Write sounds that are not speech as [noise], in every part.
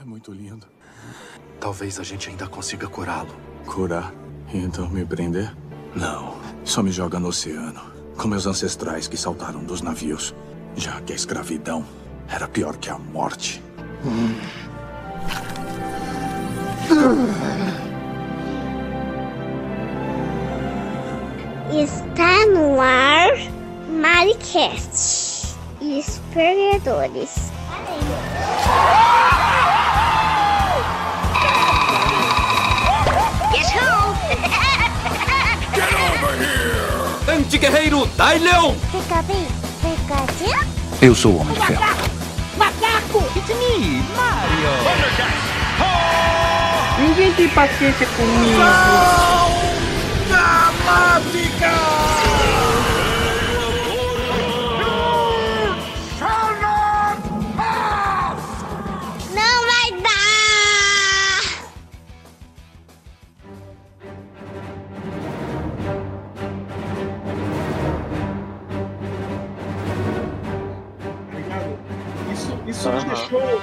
É muito lindo. Talvez a gente ainda consiga curá-lo. Curar? E então me prender? Não. Só me joga no oceano, com meus ancestrais que saltaram dos navios. Já que a escravidão era pior que a morte. Está no ar Maricast e perdedores. Anti-guerreiro Dai Leão! Fica bem, Pikachu? Eu sou o Homem de Ferro. It's me, Mario! Ninguém tem paciência comigo. Não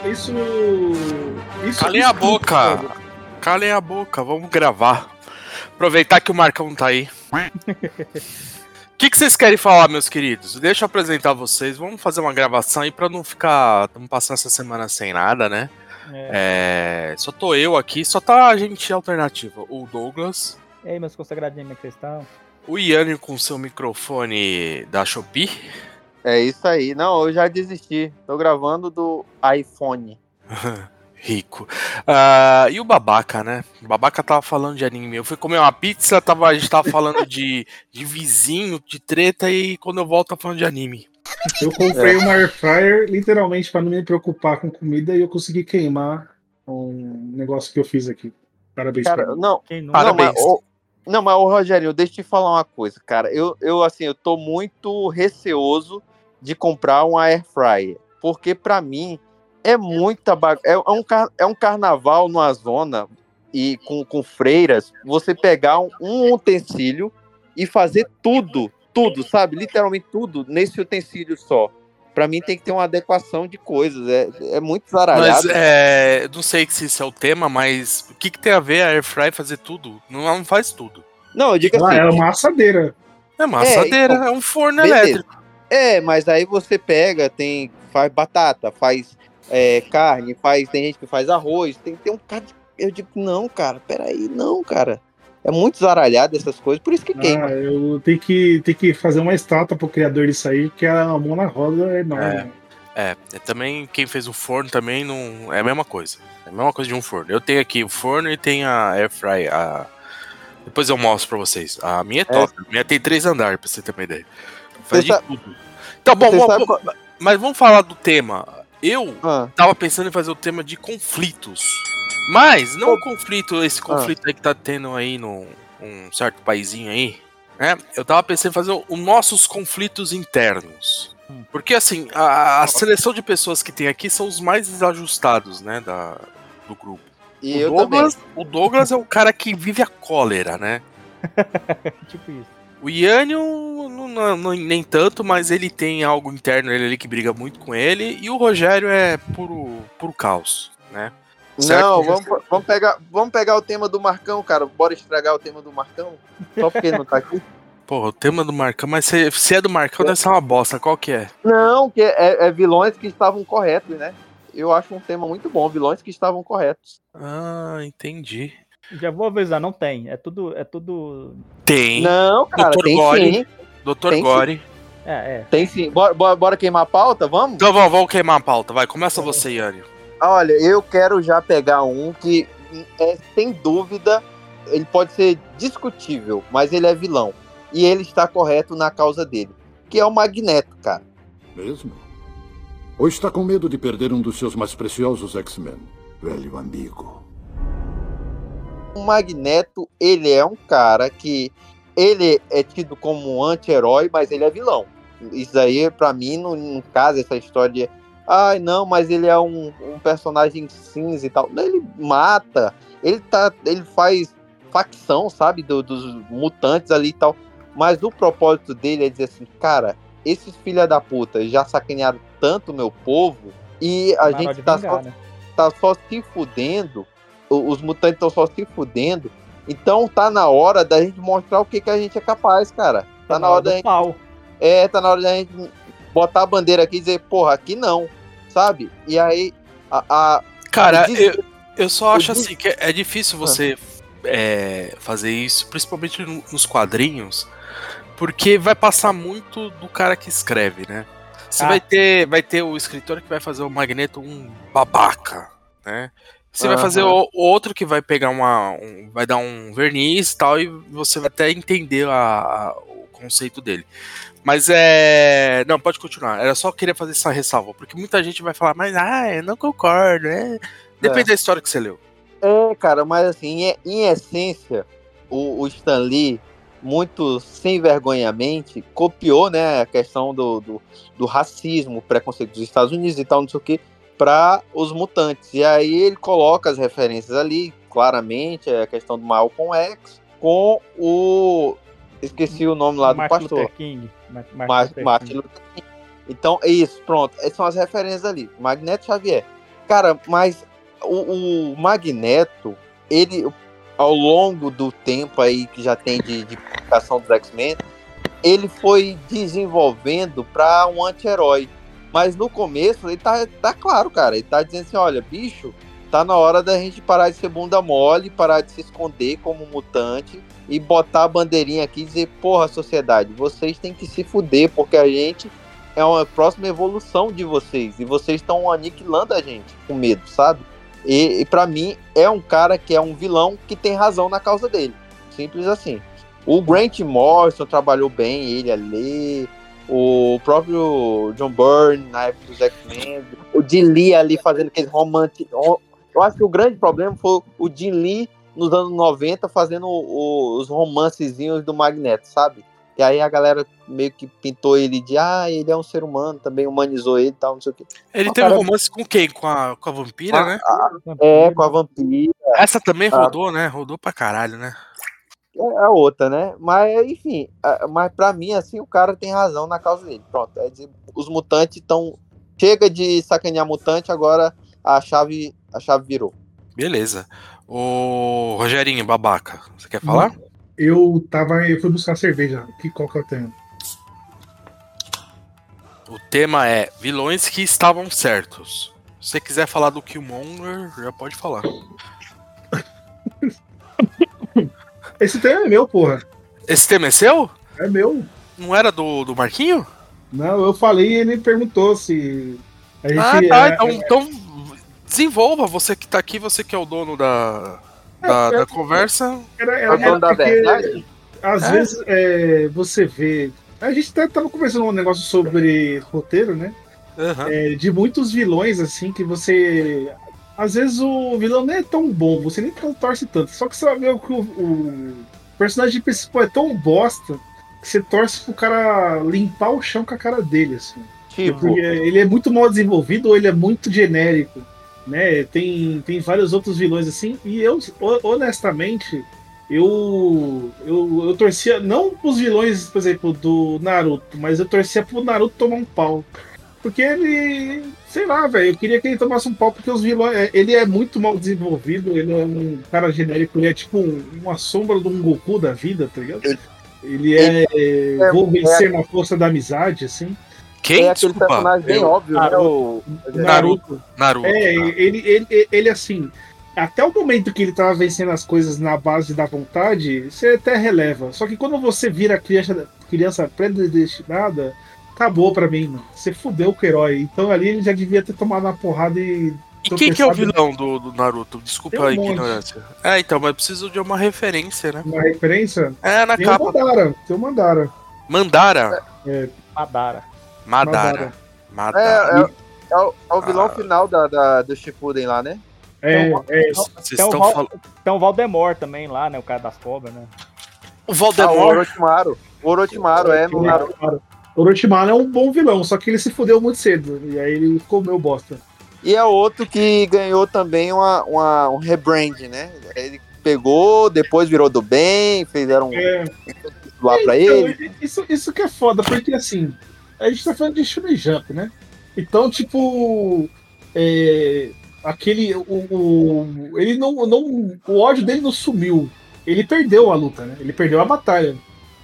isso. Isso. Calem a boca. Calem a boca, vamos gravar. Aproveitar que o Marcão tá aí. O [laughs] que, que vocês querem falar, meus queridos? Deixa eu apresentar vocês. Vamos fazer uma gravação aí pra não ficar. Estamos passando essa semana sem nada, né? É, só tô eu aqui, só tá a gente alternativa. O Douglas, E aí, meus consagradinhos, como é que vocês estão? o Yanni com seu microfone da Shopee. É isso aí. Não, eu já desisti. Tô gravando do iPhone. [laughs] Rico. Ah, e o babaca, né? O babaca tava falando de anime. Eu fui comer uma pizza, tava, a gente tava falando de, de vizinho, de treta, e quando eu volto tá falando de anime. Eu comprei uma air fryer literalmente para não me preocupar com comida e eu consegui queimar um negócio que eu fiz aqui. Parabéns pra Cara, não, não? Parabéns. Não, mas, ô, não, mas ô, Rogério, deixa eu te falar uma coisa, cara. Eu, eu assim, eu tô muito receoso de comprar um air fryer, porque pra mim é muita bag... é, é um car- é um carnaval numa zona e com, com freiras, você pegar um, um utensílio e fazer tudo, tudo, sabe? Literalmente tudo nesse utensílio só. Pra mim tem que ter uma adequação de coisas, é, é muito Mas zaralhado. é, não sei se isso é o tema, mas o que, que tem a ver a Airfry fazer tudo? Não, não faz tudo. Não, eu digo Ah, assim, é uma assadeira. É uma assadeira, então, é um forno beleza. elétrico. É, mas aí você pega, tem, faz batata, faz é, carne, faz, tem gente que faz arroz, tem, tem um cara. Eu digo, não, cara, peraí, não, cara. É muito zaralhado essas coisas, por isso que queima. Ah, eu tenho que, tenho que fazer uma estátua pro criador disso aí, porque a mão na roda é enorme. É, é, também quem fez o forno também não. É a mesma coisa. É a mesma coisa de um forno. Eu tenho aqui o forno e tem a Airfry. A... Depois eu mostro pra vocês. A minha é top. A minha tem três andares, pra você ter uma ideia. Faz de sabe- tudo. Então, bom, bom, qual- mas vamos falar do tema. Eu Ah, tava pensando em fazer o tema de conflitos. Mas não o conflito, esse conflito aí que tá tendo aí num um certo paizinho aí, né? Eu tava pensando em fazer os nossos conflitos internos. Hum. Porque assim, a, a seleção de pessoas que tem aqui são os mais desajustados, né, da, do grupo. e o, eu Douglas, o Douglas é o cara que vive a cólera, né? [laughs] tipo isso. O Yânio, não, não- nem tanto, mas ele tem algo interno ele ali que briga muito com ele. E o Rogério é puro, puro caos, né? Certo? Não, vamos, vamos, pegar, vamos pegar o tema do Marcão, cara. Bora estragar o tema do Marcão? Só porque ele não tá aqui? [laughs] Porra, o tema do Marcão, mas se, se é do Marcão, deve ser uma bosta. Qual que é? Não, que é, é vilões que estavam corretos, né? Eu acho um tema muito bom, vilões que estavam corretos. Ah, entendi. Já vou avisar, não tem. É tudo. É tudo. Tem. Não, cara, Dr. tem Gore. sim. Dr. tem sim. Gore. É, é. Tem sim. Bora, bora, bora queimar a pauta? Vamos? Então vamos, vamos queimar a pauta. Vai, começa você, Yânio. Olha, eu quero já pegar um que, é, sem dúvida, ele pode ser discutível, mas ele é vilão. E ele está correto na causa dele. Que é o Magneto, cara. Mesmo? Ou está com medo de perder um dos seus mais preciosos X-Men? Velho amigo. O Magneto, ele é um cara que. Ele é tido como um anti-herói, mas ele é vilão. Isso aí, pra mim, não, casa essa história de. Ai, não, mas ele é um, um personagem cinza e tal. Ele mata, ele, tá, ele faz facção, sabe, do- dos mutantes ali e tal. Mas o propósito dele é dizer assim, cara, esses filha da puta já sacanearam tanto meu povo e a gente tá vingar, só né? tá só se fudendo, os mutantes estão só se fudendo, então tá na hora da gente mostrar o que, que a gente é capaz, cara. Tá na hora da gente. pau. É, tá na hora da gente botar a bandeira aqui e dizer, porra, aqui não, sabe? E aí, a. a- Cara, des- eu, eu só acho des- assim que é difícil você é, fazer isso, principalmente no- nos quadrinhos, porque vai passar muito do cara que escreve, né? Você Ah. vai ter vai ter o escritor que vai fazer o Magneto um babaca, né? Você vai fazer o, outro que vai pegar uma. um- vai dar um verniz e tal, e você vai até entender a- a- o conceito dele. Mas é. Não, pode continuar. Era só queria fazer essa ressalva, porque muita gente vai falar, mas ah, eu não concordo, né? Depende da história que você leu. É, cara, mas assim, em, em essência, o, o Stan Lee, muito sem vergonhamente, copiou, né, a questão do, do, do racismo, preconceito dos Estados Unidos e tal, não sei o que, para os mutantes. E aí ele coloca as referências ali, claramente, é a questão do Malcolm X, com o. Esqueci o nome lá do Martin pastor. Luther King. Ma- Martin Martin King. Luther King. Então, é isso, pronto. Essas são as referências ali. Magneto Xavier. Cara, mas o, o Magneto, ele, ao longo do tempo aí que já tem de, de publicação dos X-Men, ele foi desenvolvendo para um anti-herói. Mas no começo, ele tá, tá claro, cara. Ele tá dizendo assim: olha, bicho, tá na hora da gente parar de ser bunda mole, parar de se esconder como mutante e botar a bandeirinha aqui e dizer, porra, sociedade, vocês têm que se fuder, porque a gente é uma próxima evolução de vocês. E vocês estão aniquilando a gente com medo, sabe? E, e para mim, é um cara que é um vilão que tem razão na causa dele. Simples assim. O Grant Morrison trabalhou bem, ele ali. O próprio John Byrne, na época dos X-Men. O Jim Lee ali fazendo aquele romance. Eu acho que o grande problema foi o Jim Lee nos anos 90 fazendo os romancezinhos do Magneto, sabe? E aí a galera meio que pintou ele de, ah, ele é um ser humano, também humanizou ele e tal, não sei o quê. Ele Ah, teve cara, romance com quem? Com a, com a vampira, Ah, né? É, com a vampira. Essa também Ah. rodou, né? Rodou pra caralho, né? É a outra, né? Mas, enfim, a- mas pra mim, assim, o cara tem razão na causa dele. Pronto, é dizer, os mutantes estão. Chega de sacanear mutante, agora a chave, a chave virou. Beleza. O Rogerinho, babaca, você quer falar? Eu tava. Eu fui buscar cerveja. Que qual que eu tenho? O tema é vilões que estavam certos. Se você quiser falar do Killmonger, já pode falar. Esse tema é meu, porra. Esse tema é seu? É meu. Não era do, do Marquinho? Não, eu falei e ele perguntou se. A gente, Ah, tá. é, Então, então desenvolva. Você que tá aqui, você que é o dono da, da, É, da é, conversa. Era, É era o dono da verdade? Às É. vezes é, você vê. A gente até tava conversando um negócio sobre roteiro, né? Aham. É, de muitos vilões, assim, que você. Às vezes o vilão nem é tão bom, você nem torce tanto. Só que você ver que o, o personagem principal é tão bosta que você torce pro cara limpar o chão com a cara dele, assim. Tipo, Porque ele é muito mal desenvolvido ou ele é muito genérico, né? Tem, tem vários outros vilões assim. E eu, ho- honestamente, eu, eu, eu torcia não pros vilões, por exemplo, do Naruto, mas eu torcia pro Naruto tomar um pau. Porque ele, sei lá, velho, eu queria que ele tomasse um pau, porque os vilões, é, ele é muito mal desenvolvido, ele é um cara genérico, ele é tipo um- uma sombra de um Goku da vida, tá ligado? Ele é, é- vou vencer na força da amizade, assim. Quem? é aquele Desculpa. personagem bem Eu- óbvio, né? O, Naruto. Naruto. É, tá. ele, ele, ele assim, até o momento que ele tava vencendo as coisas na base da vontade, você até releva. Só que quando você vira criança, criança predestinada, acabou pra mim, mano. Você fudeu com o herói. Então ali ele já devia ter tomado uma porrada e. E quem que é o vilão do, do Naruto? Desculpa um a monte. ignorância. É, então, mas eu preciso de uma referência, né? Na referência? É, na Tem o capa. Mandara. Tem o Mandara. Mandara. Madara. Madara. é, Madara. é, é o, é o vilão Ah. final da, da, do Shippuden lá, né? É, Então, é. Vocês Tem o, estão Val, falando. tem o Valdemort também lá, né? O cara das cobras, né? O Ah, o Voldemort. Orochimaru. O Orochimaru, é, no Naruto. Orochimaru é um bom vilão, só que ele se fudeu muito cedo. E aí ele meio bosta. E é outro que ganhou também uma, uma, um rebrand, né? Ele pegou, depois virou do bem, fizeram um É. lá pra Então, ele. Isso, isso que é foda, porque assim, a gente tá falando de Shonen Jump, né? Então, tipo, é, aquele. O, o- ele não, não. O ódio dele não sumiu. Ele perdeu a luta, né? Ele perdeu a batalha.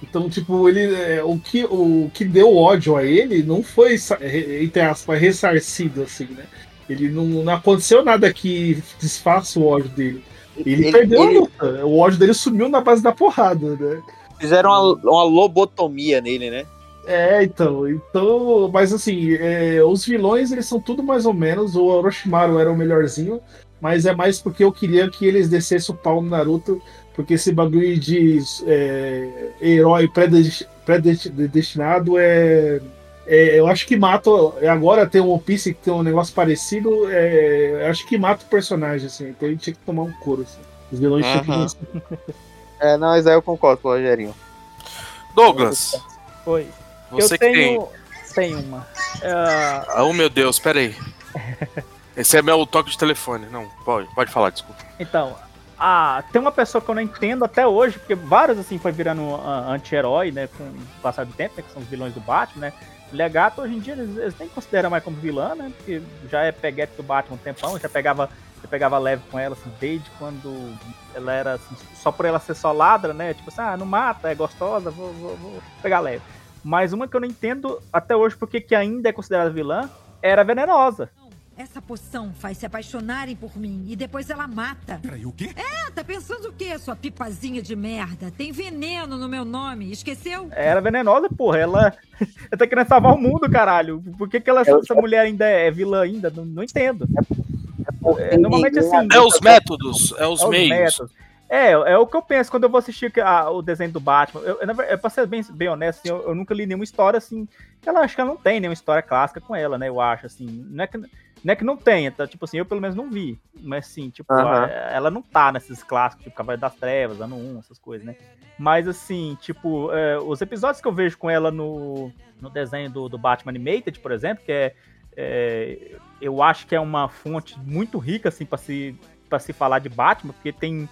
Então, tipo, ele. é, o, que, o que deu ódio a ele não foi, re- entre aspas, ressarcido, assim, né? Ele não, não aconteceu nada que desfaça o ódio dele. Ele, Ele- perdeu ele- a luta. O ódio dele sumiu na base da porrada, né? Fizeram uma, uma lobotomia nele, né? É, então, então, mas assim, é, os vilões eles são tudo mais ou menos. O Orochimaru era o melhorzinho, mas é mais porque eu queria que eles descessem o pau no Naruto, porque esse bagulho de é, herói predesti- predestinado é, é, Eu acho que mata. Agora tem um One Piece que tem um negócio parecido, é, eu acho que mata o personagem, assim, então ele tinha que tomar um couro, assim. Os vilões tinham que. É, não, mas aí eu concordo com o Rogerinho. Douglas, Foi. você eu que tenho. Tem uma. É, tem. Oh, meu Deus, peraí. [laughs] Esse é meu toque de telefone. Não, pode, pode falar, desculpa. Então, ah, tem uma pessoa que eu não entendo até hoje, porque vários assim foi virando ah, anti-herói, né, com o passar do tempo, né, que são os vilões do Batman, né? Legato hoje em dia eles, eles nem consideram mais como vilã, né? Porque já é peguete do Batman um tempão, já pegava, já pegava leve com ela assim, desde quando ela era assim, só por ela ser só ladra, né? Tipo assim, ah, não mata, é gostosa, vou, vou, vou pegar leve. Mas uma que eu não entendo até hoje porque que ainda é considerada vilã era venenosa. Essa poção faz se apaixonarem por mim e depois ela mata. Peraí, o quê? Ah, tá pensando o quê, sua pipazinha de merda? Tem veneno no meu nome, esqueceu? Era venenosa, porra. Ela, [laughs] ela tá querendo salvar o mundo, caralho. Por que, que ela, essa mulher ainda é vilã ainda? Não, não entendo. É, normalmente assim. É os métodos, é os é os meios. métodos. É, é o que eu penso quando eu vou assistir a- o desenho do Batman. Eu, eu, ver- pra ser bem, bem honesto, assim, eu, eu nunca li nenhuma história assim. Ela acho que ela não tem nenhuma história clássica com ela, né? Eu acho, assim. Não é que, não, é que não tenha, tá? Tipo assim, eu pelo menos não vi. Mas assim, tipo, a- ela não tá nesses clássicos, tipo Cavaleiro das Trevas, ano 1, essas coisas, né? Mas assim, tipo, é, os episódios que eu vejo com ela no, no desenho do, do Batman Animated, por exemplo, que é, é, eu acho que é uma fonte muito rica assim para se para se falar de Batman, porque tem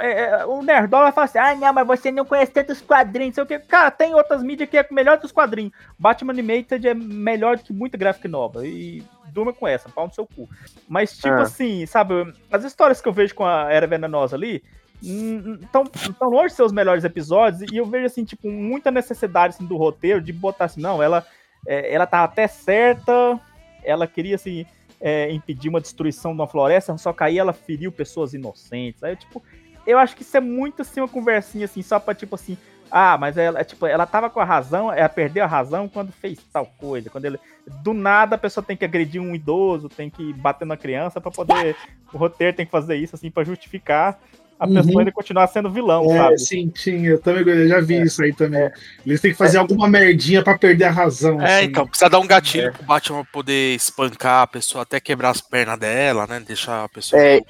é, é, o Nerdola fala assim: ah, não, mas você não conhece tantos quadrinhos, não sei o que. Cara, tem outras mídias que é melhor que os quadrinhos. Batman Animated é melhor do que muita graphic nova. E durma com essa, pau no seu cu. Mas, tipo Ah. assim, sabe, as histórias que eu vejo com a Era Venenosa ali estão tão longe de ser os melhores episódios. E eu vejo, assim, tipo, muita necessidade assim, do roteiro de botar assim, não, ela, é, ela tá até certa, ela queria, assim. é, impedir uma destruição de uma floresta, só que aí ela feriu pessoas inocentes. Aí, tipo, eu acho que isso é muito assim uma conversinha assim, só pra tipo assim, ah, mas ela, tipo, ela tava com a razão, ela perdeu a razão quando fez tal coisa, quando ele do nada a pessoa tem que agredir um idoso, tem que bater na criança pra poder o roteiro tem que fazer isso assim pra justificar a Uhum. pessoa ainda continuar sendo vilão, É, sabe? sim, sim, eu também eu já vi isso aí também. Eles têm que fazer alguma merdinha pra perder a razão. É, assim. então, precisa dar um gatilho pro Batman poder espancar a pessoa até quebrar as pernas dela, né? Deixar a pessoa. É,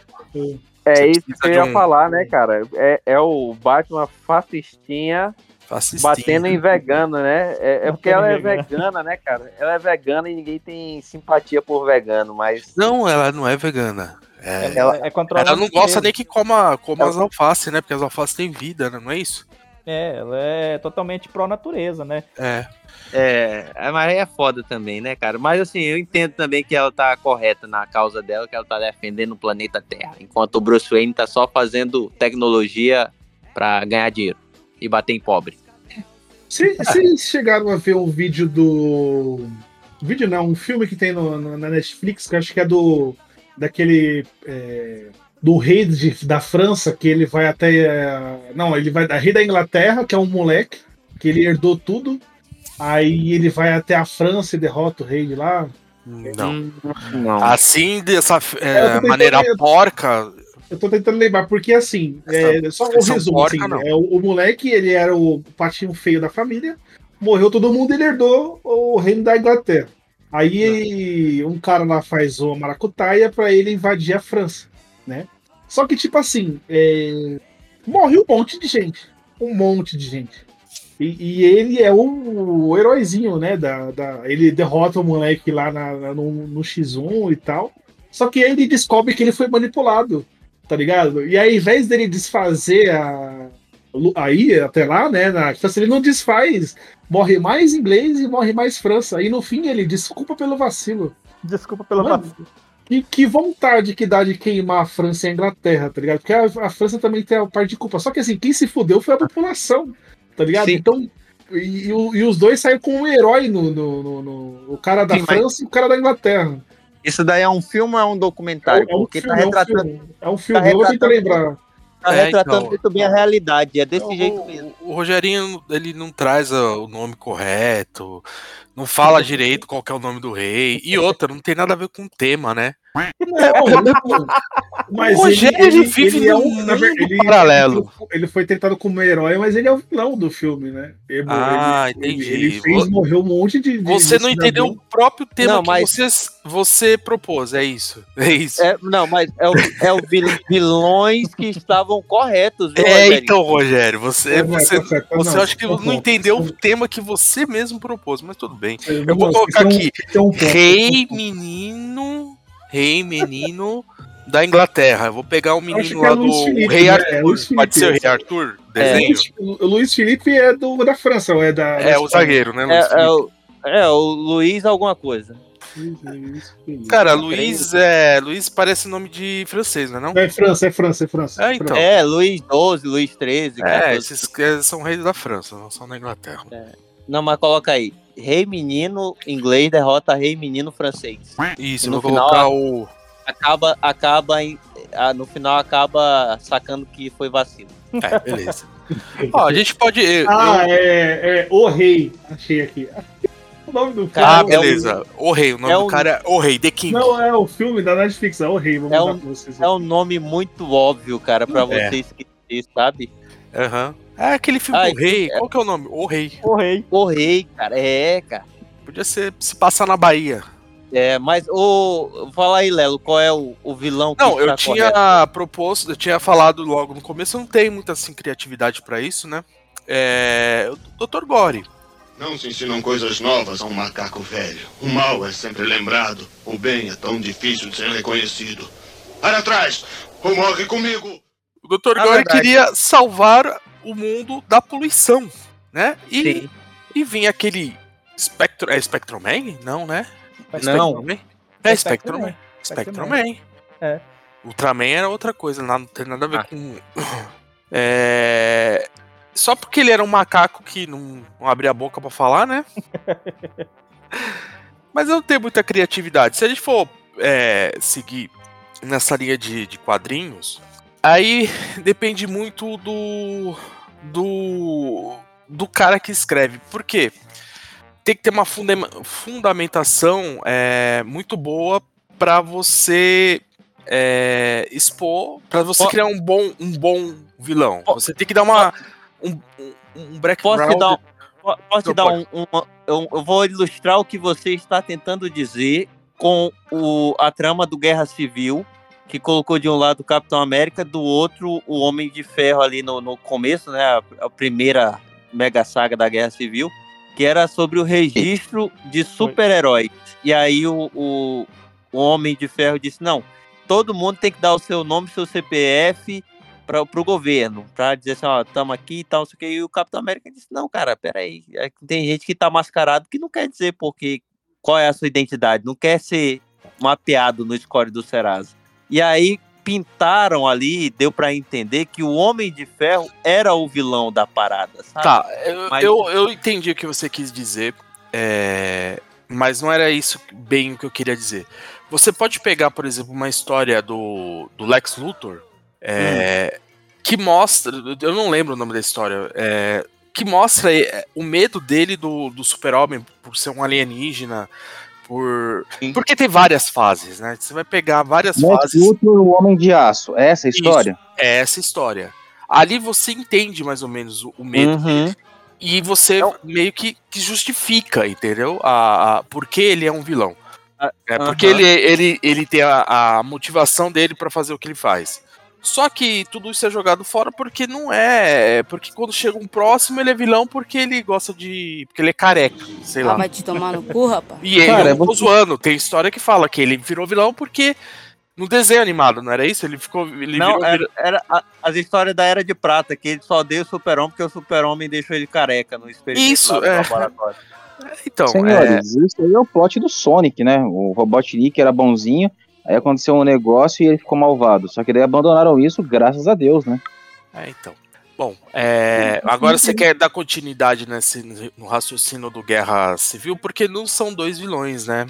é isso que eu ia um- falar, né, cara? É, é o Batman fascistinha Fascistinha. batendo em vegano, né? É, é porque ela é vegano. vegana, né, cara? Ela é vegana e ninguém tem simpatia por vegano, mas. Não, ela não é vegana. É, Ela, é controlada ela não gosta nem que coma, coma Ela- as alfaces, né? Porque as alfaces têm vida, né? Não é isso? É, ela é totalmente pró-natureza, né? É. É, mas aí é foda também, né, cara? Mas assim, eu entendo também que ela tá correta na causa dela, que ela tá defendendo o planeta Terra, enquanto o Bruce Wayne tá só fazendo tecnologia pra ganhar dinheiro e bater em pobre. Se- Vocês chegaram a ver um vídeo do. Vídeo não, um filme que tem no- no- na Netflix, que eu acho que é do. Daquele. é, do rei de- da França, que ele vai até. é, Não, ele vai da rei da Inglaterra, que é um moleque, que ele herdou tudo. Aí ele vai até a França e derrota o rei de lá. Não. Não. Assim, dessa é, É, tentando- maneira porca. Eu tô tentando lembrar, porque assim, é, só um resumo, porca, assim, é, o, o moleque, ele era o patinho feio da família, morreu todo mundo, ele herdou o reino da Inglaterra. Aí um cara lá faz uma maracutaia pra ele invadir a França, né? Só que, tipo assim, é, morre um monte de gente, um monte de gente. E, e ele é o, o heróizinho, né? Da, da- ele derrota o moleque lá na- na- no, no X1 e tal. Só que ele descobre que ele foi manipulado, tá ligado? E aí, ao invés dele desfazer a. Aí, até lá, né? Na, tipo assim, ele não desfaz. Morre mais inglês e morre mais França. Aí no fim ele desculpa pelo vacilo. Desculpa pelo Mano, vacilo. Que, que vontade que dá de queimar a França e a Inglaterra, tá ligado? Porque a, a França também tem a parte de culpa. Só que assim, quem se fudeu foi a população, tá ligado? Sim. Então. E, e o- e os dois saíram como um herói no, no, no- no- O cara da Sim, mas- França e o cara da Inglaterra. Isso daí é um filme ou é um documentário? É um Porque filme, tá é um retratando, filme. É um filme, tá eu vou tentar retratando- lembrar. tá É, retratando então. muito bem a realidade. É desse O- jeito mesmo. O, o Rogerinho, ele não traz o nome correto, não fala direito qual que é o nome do rei. E outra, não tem nada a ver com o tema, né? Não. Mas O Rogério, ele vive é num na ver- mundo paralelo. Ele foi tentado como herói, mas ele é o vilão do filme, né? Ele, Ah, ele- entendi. Ele fez morrer um monte de. de- Você não entendeu o próprio tema Não, que mas- você, você propôs, é isso. É isso. É, não, mas é o, é o vil- vilões que estavam corretos, viu, É, então, Rogério, você, É, você, tá você não, acho que tá não entendeu o tema que você mesmo propôs, mas tudo bem. Eu Eu vou não, colocar um- aqui, um ponto. Rei menino, rei menino da Inglaterra. Eu vou pegar o Acho menino é lá Luiz do Felipe, Rei né? Arthur. É Luiz Pode ser o Felipe. Rei Arthur? Desenho? Luiz- O Luiz Felipe é do, da França, ou é da. É, da o zagueiro, né, Luiz É, é o, é o Luiz alguma coisa. Cara, Luiz é. Luiz parece nome de francês, não é não? É França, é França, é França. É, então. É, Luiz 12, Luiz 13. É, 14. esses que são reis da França, não são da Inglaterra. Não, mas coloca aí. Rei menino inglês derrota rei menino francês. Isso, E no vou final, colocar o. Acaba, acaba em, no final acaba sacando que foi vacilo. É, beleza. [laughs] Ó, a gente pode. eu- Ah, eu- é, é O Rei. Achei aqui. O nome do Ah, cara. é o- beleza. O rei, o nome é do um- cara é O Rei, The King. Não, é o filme da Netflix, é O Rei. Vamos É um- pra vocês. É um nome muito óbvio, cara, pra É. você esquecer, sabe? Aham. É aquele filme Ai, do rei. é- Qual que é o nome? O Rei. O rei. O rei, cara, é, cara. Podia ser se passar na Bahia. É, mas o. Fala aí, Lelo, qual é o, o vilão que Não, está eu tinha correto? proposto, eu tinha falado logo no começo, eu não tenho muita assim, criatividade pra isso, né? É. O Dr. Gore. Não se ensinam coisas novas a um macaco velho. O mal é sempre lembrado. O bem é tão difícil de ser reconhecido. Para atrás! Ou morre comigo! O Dr. Gore queria salvar o mundo da poluição, né? E, Sim. e vinha aquele Spectro. É Spectroman? Não, né? É Não. Spectroman? É É Spectroman. Spectroman. Spectroman. É. Ultraman era outra coisa, lá não tem nada a ver Ah. com. [laughs] É. Só porque ele era um macaco que não, não abria a boca pra falar, né? [laughs] Mas eu não tenho muita criatividade. Se a gente for é, seguir nessa linha de, de quadrinhos, aí depende muito do. do. do cara que escreve. Por quê? Tem que ter uma fundamentação é, muito boa pra você é, expor, pra você criar um bom, um bom vilão. Você tem que dar uma. um, um, background. Posso te dar, um, po- posso te dar um, um- eu, eu vou ilustrar o que você está tentando dizer com o, a trama do Guerra Civil, que colocou de um lado o Capitão América, do outro o Homem de Ferro ali no, no começo, né? A, a primeira mega saga da Guerra Civil, que era sobre o registro de super-heróis. E aí o, o, o Homem de Ferro disse: não, todo mundo tem que dar o seu nome, seu CPF para o governo, para dizer assim, ó, estamos aqui e tal, não sei o que. E o Capitão América disse, não, cara, peraí, é tem gente que tá mascarado que não quer dizer porque qual é a sua identidade, não quer ser mapeado no score do Serasa. E aí pintaram ali, deu para entender que o Homem de Ferro era o vilão da parada, sabe? Tá, eu, Mas- eu, eu entendi o que você quis dizer, é, mas não era isso bem o que eu queria dizer. Você pode pegar, por exemplo, uma história do, do Lex Luthor, é, que mostra, eu não lembro o nome da história, é, que mostra é, o medo dele do, do super-homem por ser um alienígena, por... Porque tem várias fases, né? Você vai pegar várias Lex fases... Luthor, o Homem de Aço. É essa a história? Isso, é essa história. Ali você entende mais ou menos o, medo Uhum. dele. E você meio que, que justifica, entendeu? A, a, por que ele é um vilão. É porque aham. ele, ele, ele tem a, a motivação dele pra fazer o que ele faz. Só que tudo isso é jogado fora porque não é. Porque quando chega um próximo, ele é vilão porque ele gosta de. Porque ele é careca, sei lá. Ah, vai te tomar no cu, rapaz. [laughs] E ele, Cara, eu não tô zoando, tem história que fala que ele virou vilão porque. No desenho animado, não era isso? Ele ficou. Ele Não, virou era, era a- as histórias da Era de Prata, que ele só deu o super-homem porque o super-homem deixou ele careca no experimento Isso, lá é. laboratório. Então, é, Senhores, isso aí é o plot do Sonic, né? O Robotnik era bonzinho, Aí aconteceu um negócio e ele ficou malvado. Só que daí abandonaram isso, graças a Deus, né? É, então. Bom, é, agora você quer dar continuidade nesse, no raciocínio do Guerra Civil, porque não são dois vilões, né?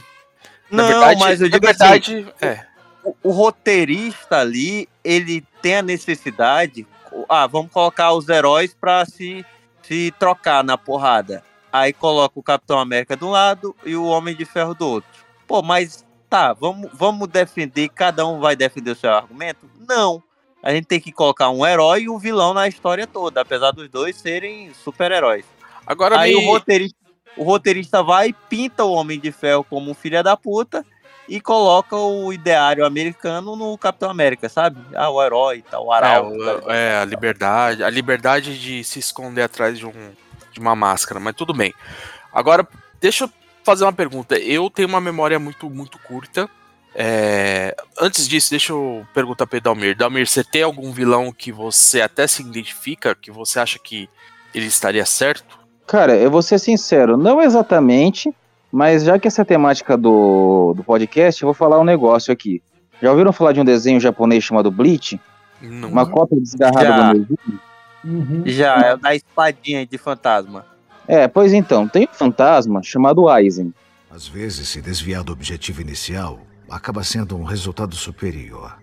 Na Não, verdade, mas eu na digo verdade, assim, é. o, o roteirista ali, ele tem a necessidade. Ah, vamos colocar os heróis pra se, se trocar na porrada. Aí coloca o Capitão América de um lado e o Homem de Ferro do outro. Pô, mas tá, vamos, vamos defender, cada um vai defender o seu argumento? Não. A gente tem que colocar um herói e um vilão na história toda, apesar dos dois serem super-heróis. Agora Aí me- o roteirista, o roteirista vai e pinta o Homem de Ferro como um filho da puta e coloca o ideário americano no Capitão América, sabe? Ah, o herói, tá, o É, arauto. o- é, a liberdade, a liberdade de se esconder atrás de, um, de uma máscara, mas tudo bem. Agora, deixa eu fazer uma pergunta. Eu tenho uma memória muito, muito curta. É, antes disso, deixa eu perguntar para Dalmir. Dalmir, você tem algum vilão que você até se identifica, que você acha que ele estaria certo? Cara, eu vou ser sincero, não exatamente, mas já que essa é a temática do, do podcast, eu vou falar um negócio aqui. Já ouviram falar de um desenho japonês chamado Bleach? Não. Uma cópia desgarrada Já. do Nezuko? Já, é o da espadinha de fantasma. É, pois então, tem um fantasma chamado Aizen. Às vezes, se desviar do objetivo inicial, acaba sendo um resultado superior.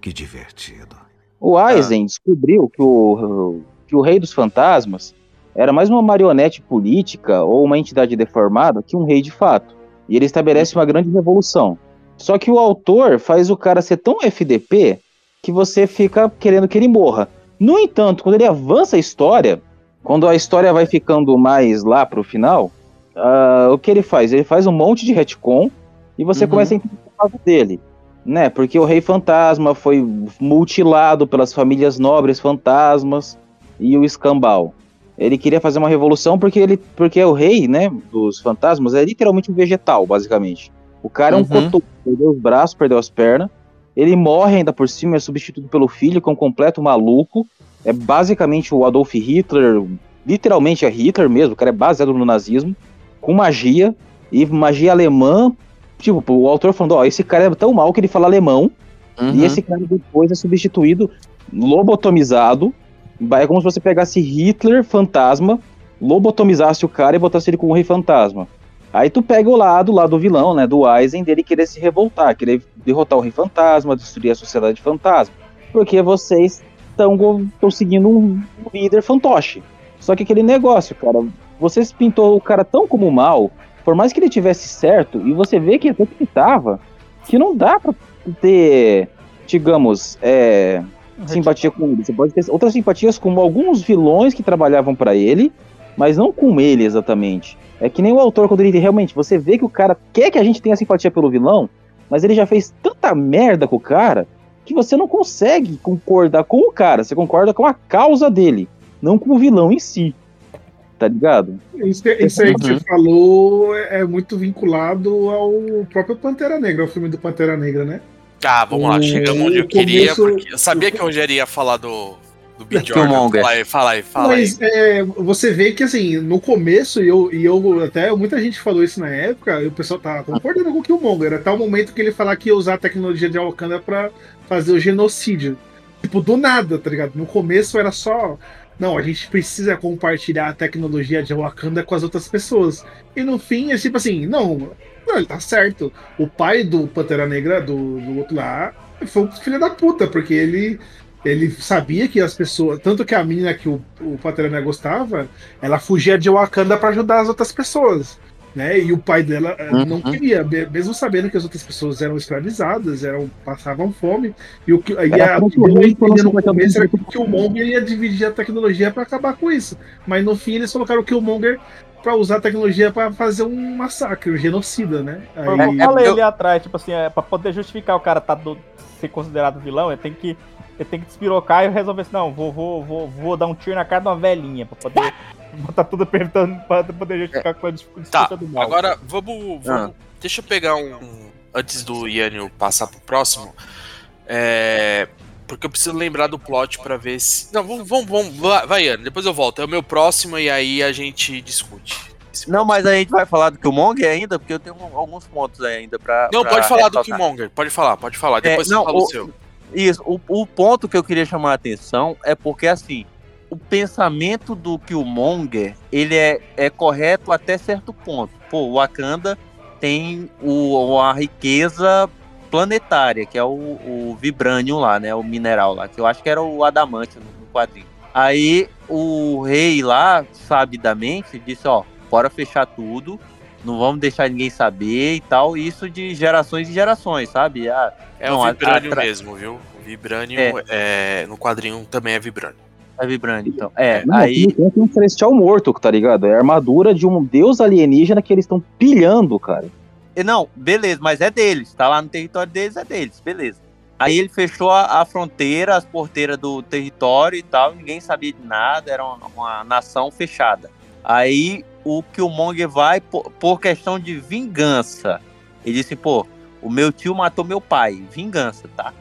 Que divertido. O Aizen descobriu que o, que o Rei dos Fantasmas era mais uma marionete política ou uma entidade deformada que um rei de fato. E ele estabelece uma grande revolução. Só que o autor faz o cara ser tão FDP que você fica querendo que ele morra. No entanto, quando ele avança a história, quando a história vai ficando mais lá pro final, ah, o que ele faz? Ele faz um monte de retcon e você Uhum. começa a entender o caso dele. Né? Porque o Rei Fantasma foi mutilado pelas famílias nobres fantasmas e o escambau. Ele queria fazer uma revolução porque ele porque o rei, né, dos fantasmas é literalmente um vegetal, basicamente. O cara é um Uhum. cotoco, perdeu os braços, perdeu as pernas. Ele morre ainda por cima, é substituído pelo filho, que é um completo maluco. É basicamente o Adolf Hitler, literalmente é Hitler mesmo, o cara é baseado no nazismo, com magia, e magia alemã. Tipo, o autor falando, ó, esse cara é tão mal que ele fala alemão, Uhum. e esse cara depois é substituído, lobotomizado. É como se você pegasse Hitler, fantasma, lobotomizasse o cara e botasse ele como rei fantasma. Aí tu pega o lado lá do vilão, né, do Aizen, dele querer se revoltar, querer derrotar o rei fantasma, destruir a sociedade fantasma. Porque vocês estão seguindo um líder fantoche. Só que aquele negócio, cara, vocês pintou o cara tão como mal, por mais que ele tivesse certo, e você vê que até que tava, que não dá pra ter, digamos, é, simpatia com ele. Você pode ter outras simpatias com alguns vilões que trabalhavam pra ele, mas não com ele exatamente. É que nem o autor, quando ele realmente, você vê que o cara quer que a gente tenha simpatia pelo vilão, mas ele já fez tanta merda com o cara que você não consegue concordar com o cara, você concorda com a causa dele, não com o vilão em si. Tá ligado? Isso, isso aí que você falou é é muito vinculado ao próprio Pantera Negra, ao filme do Pantera Negra, né? Tá, vamos lá, chegamos onde eu queria, porque eu sabia que o Rogério ia falar do, do Big Jordan. Killmonger. Fala aí, fala aí, fala Mas aí. é, você vê que assim, no começo, e eu, e eu até muita gente falou isso na época, e o pessoal tava concordando com o Killmonger, até o momento que ele falar que ia usar a tecnologia de Wakanda pra fazer o genocídio. Tipo, do nada, tá ligado? No começo era só. Não, a gente precisa compartilhar a tecnologia de Wakanda com as outras pessoas. E no fim é tipo assim, não, não ele tá certo. O pai do Pantera Negra, do, do outro lá, foi um filho da puta, porque ele ele sabia que as pessoas. Tanto que a menina que o, o Pantera gostava, ela fugia de Wakanda pra ajudar as outras pessoas. Né? E o pai dela eh, não Uhum. queria, me- mesmo sabendo que as outras pessoas eram escravizadas, eram, passavam fome. E o que e Era a, no você começo era que o Killmonger ia dividir a tecnologia pra acabar com isso. Mas no fim eles colocaram o Killmonger pra usar a tecnologia pra fazer um massacre, um genocida, né? Aí, eu falei ali atrás, tipo assim, é, pra poder justificar o cara tá do- ser considerado vilão, ele tem que. Ele tem que despirocar e resolver assim, não, vou, vou, vou, vou dar um tiro na cara de uma velhinha pra poder botar [laughs] tudo apertando pra poder justificar com a dis- disputa Tá, do mal. agora vamos. vamos- Deixa eu pegar um. Antes do Yanio passar pro próximo. É. Porque eu preciso lembrar do plot pra ver se. Não, vamos, vamos, vamos vai, Yanio, depois eu volto. É o meu próximo e aí a gente discute. Não, mas a gente vai falar do Killmonger ainda, porque eu tenho alguns pontos aí ainda pra. Não, pra pode falar do. Killmonger. Pode falar, pode falar. Depois É, você não, fala o seu. Isso, o, o ponto que eu queria chamar a atenção é porque, assim, o pensamento do Killmonger, ele é, é correto até certo ponto. Pô, o Wakanda tem o, a riqueza planetária, que é o, o Vibranium lá, né, o mineral lá, que eu acho que era o Adamante no, quadrinho. Aí o rei lá, sabidamente, disse, ó, bora fechar tudo, não vamos deixar ninguém saber e tal, isso de gerações e gerações, sabe? Ah, É não, o a- Vibranium atra- mesmo, viu? O Vibranium é, no quadrinho também é Vibranium. É Vibranium, então. É, Não, aí... tem um celestial morto, tá ligado? É a armadura de um deus alienígena que eles estão pilhando, cara. E Não, beleza, mas é deles. Tá lá no território deles, é deles, beleza. Aí ele fechou a, a fronteira, as porteiras do território e tal, ninguém sabia de nada, era uma, uma nação fechada. Aí o Killmonger vai por, por questão de vingança. Ele disse, pô, o meu tio matou meu pai, vingança, tá?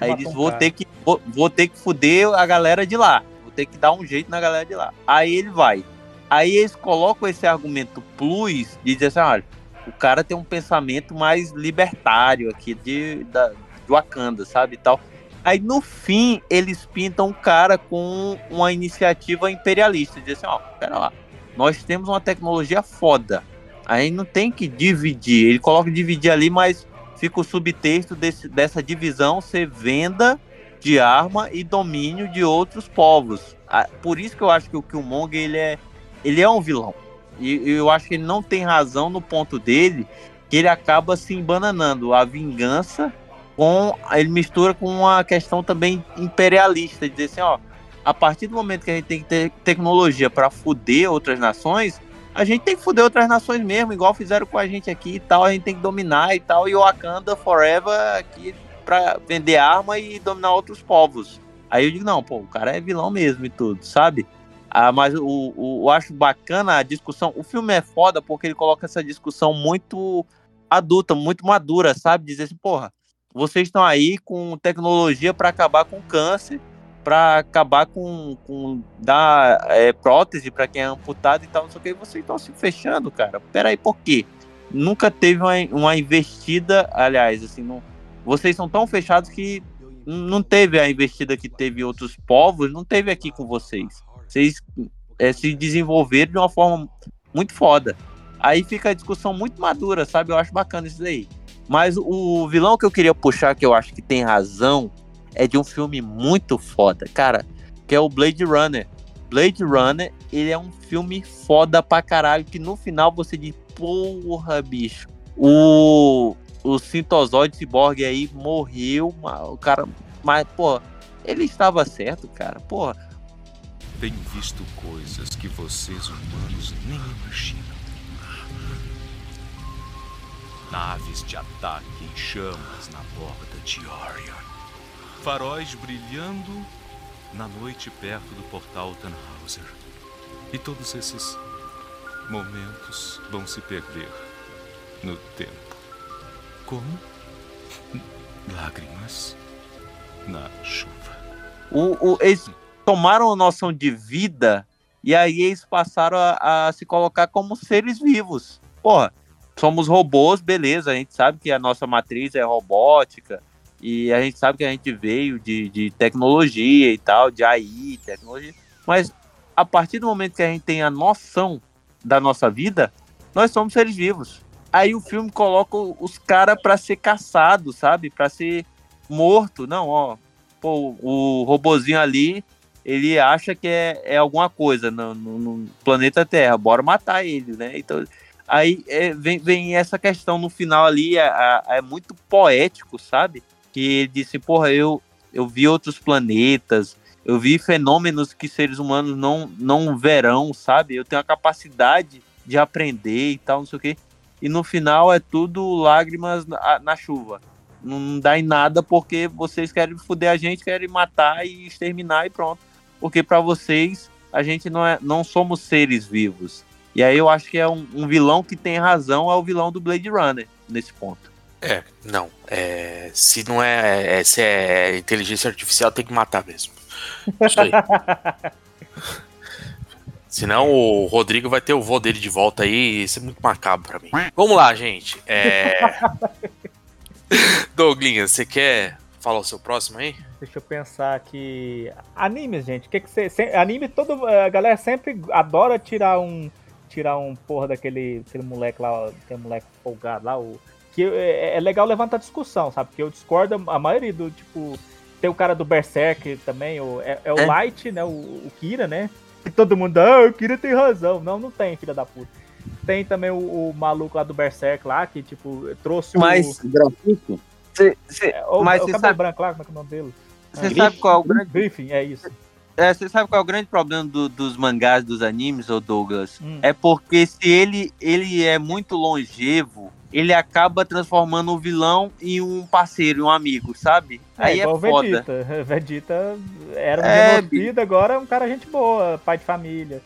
Aí ele disse, um vou cara. ter, que, vou, vou ter que fuder a galera de lá. Ter que dar um jeito na galera de lá. Aí ele vai. Aí eles colocam esse argumento plus de dizer assim, olha, o cara tem um pensamento mais libertário aqui de, da, de Wakanda, sabe, e tal. Aí no fim eles pintam o cara com uma iniciativa imperialista, dizer assim, ó, pera lá, nós temos uma tecnologia foda, aí não tem que dividir, ele coloca dividir ali, mas fica o subtexto desse, dessa divisão ser venda de arma e domínio de outros povos. Ah, Por isso que eu acho que o Killmonger ele é, ele é um vilão. E eu acho que ele não tem razão no ponto dele, que ele acaba se embananando. A vingança com. Ele mistura com uma questão também imperialista, de dizer assim, ó. A partir do momento que a gente tem que ter tecnologia para fuder outras nações, a gente tem que fuder outras nações mesmo, igual fizeram com a gente aqui e tal, a gente tem que dominar e tal, e o Wakanda Forever aqui pra vender arma e dominar outros povos. Aí eu digo, não, pô, o cara é vilão mesmo e tudo, sabe? Ah, mas o, o, eu acho bacana a discussão. O filme é foda porque ele coloca essa discussão muito adulta, muito madura, sabe? Dizer assim, porra, vocês estão aí com tecnologia para acabar com câncer, para acabar com, com dar é, prótese para quem é amputado e tal, não sei o que, e vocês estão se fechando, cara. Pera aí, por quê? Nunca teve uma, uma investida, aliás, assim, não, vocês são tão fechados que não teve a investida que teve outros povos, não teve aqui com vocês. Vocês é, se desenvolveram de uma forma muito foda. Aí fica a discussão muito madura, sabe? Eu acho bacana isso daí. Mas o vilão que eu queria puxar, que eu acho que tem razão, é de um filme muito foda, cara, que é o Blade Runner. Blade Runner, ele é um filme foda pra caralho, que no final você diz, porra, bicho, o, o Sintozoide Cyborg aí morreu, o cara, mas, pô, ele estava certo, cara, porra. Tenho visto coisas que vocês humanos nem imaginam. Naves de ataque em chamas na borda de Orion. Faróis brilhando na noite perto do portal Tannhauser. E todos esses momentos vão se perder no tempo. Como? Lágrimas na chuva. O, o- eles tomaram a noção de vida e aí eles passaram a, a se colocar como seres vivos. Porra, somos robôs, beleza, a gente sabe que a nossa matriz é robótica e a gente sabe que a gente veio de, de tecnologia e tal, de AI, tecnologia, mas a partir do momento que a gente tem a noção da nossa vida, nós somos seres vivos. Aí o filme coloca os caras pra ser caçados, sabe? Pra ser morto. Não, ó. Pô, o robozinho ali, ele acha que é, é alguma coisa no, no- no planeta Terra. Bora matar ele, né? Então, aí é, vem, vem essa questão no final ali, é- é muito poético, sabe? Que ele disse, porra, eu, eu vi outros planetas, eu vi fenômenos que seres humanos não, não verão, sabe? Eu tenho a capacidade de aprender e tal, não sei o quê. E no final é tudo lágrimas na, na chuva. Não dá em nada porque vocês querem foder a gente, querem matar e exterminar e pronto. Porque para vocês a gente não, é, não somos seres vivos. E aí eu acho que é um, um vilão que tem razão, é o vilão do Blade Runner nesse ponto. É, não. É, se não é, é- Se é inteligência artificial, tem que matar mesmo. Isso aí. [laughs] Senão o Rodrigo vai ter o vô dele de volta aí, e isso é muito macabro pra mim. Vamos lá, gente. É... [laughs] Douglinhas, você quer falar o seu próximo aí? Deixa eu pensar aqui. Animes, gente. Que que você. Anime, todo, a galera sempre adora tirar um. Tirar um porra daquele aquele moleque lá, aquele moleque folgado lá, o. Que é, é legal levantar discussão, sabe? Porque eu discordo a maioria do, tipo. Tem o cara do Berserk também, o, é, é o É. Light, né? O, o Kira, né? E todo mundo, ah, o Kira tem razão. Não, não tem, filha da puta. Tem também o, o maluco lá do Berserk lá, que, tipo, trouxe Mas- o. Grafito? Cê- cê- É, o, mas o você cabelo sabe, branco lá, como é que é o nome dele? Você Ah, sabe qual é o grande- Griffin, é isso. é, você sabe qual é o grande problema do- dos mangás, dos animes, ô Douglas? Hum. É porque se ele, ele é muito longevo, ele acaba transformando o vilão em um parceiro, em um amigo, sabe? É, Aí é igual foda. Vegeta. [laughs] Vegeta era um É, genocida, agora é um cara gente boa, pai de família.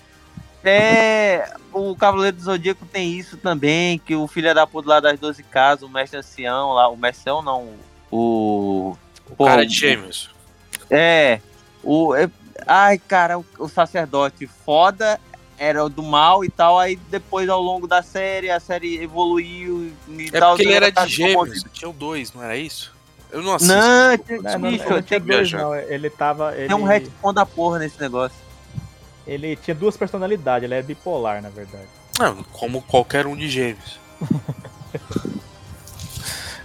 É, o Cavaleiro do Zodíaco tem isso também, que o filho da puta lá das 12 casas, o mestre ancião lá, o mestre ancião não, o... O cara de gêmeos. É, o... é- ai, cara, o, o sacerdote foda era o do mal e tal, aí depois ao longo da série, a série evoluiu e É tal. porque ele era tá de gêmeos. Tinha o dois, não era isso? Eu não assisto. Não, tinha- Não, não, bicho, não tinha dois, não. Ele tava. Ele, Tem um retcon da porra nesse negócio. ele tinha duas personalidades, ele é bipolar, na verdade. Não, como qualquer um de gêmeos. [laughs]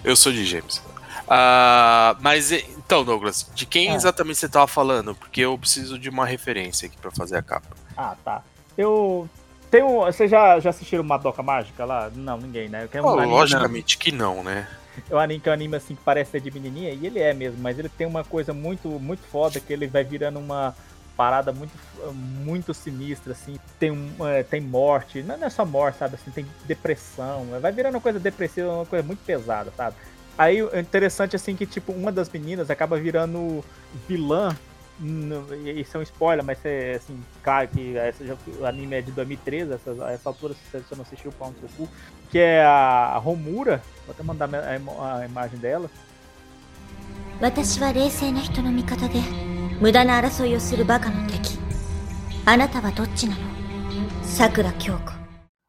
Eu sou de gêmeos. Ah, mas então, Douglas, de quem Ah. exatamente você tava falando? Porque eu preciso de uma referência aqui pra fazer a capa. Ah, tá. Eu. Tenho. Vocês já, já assistiram Madoka Mágica lá? Não, ninguém, né? Que é um Oh, anime- logicamente que não, né? É um anime que é um anime assim que parece ser de menininha, e ele é mesmo, mas ele tem uma coisa muito, muito foda que ele vai virando uma parada muito, muito sinistra, assim. Tem, um, é, tem morte, não é só morte, sabe? Assim, tem depressão, vai virando uma coisa depressiva, uma coisa muito pesada, sabe? Aí é interessante assim que, tipo, uma das meninas acaba virando vilã. no- e Isso é um spoiler, mas é assim, claro que essa já- o anime é de 2013, essa, essa altura, se você não assistiu, pau no seu cu, que é a Romura. Vou até mandar a, imo- a imagem dela. 私は冷静な人の味方で無駄な争いをするバカの敵あなたはどっちなの桜京子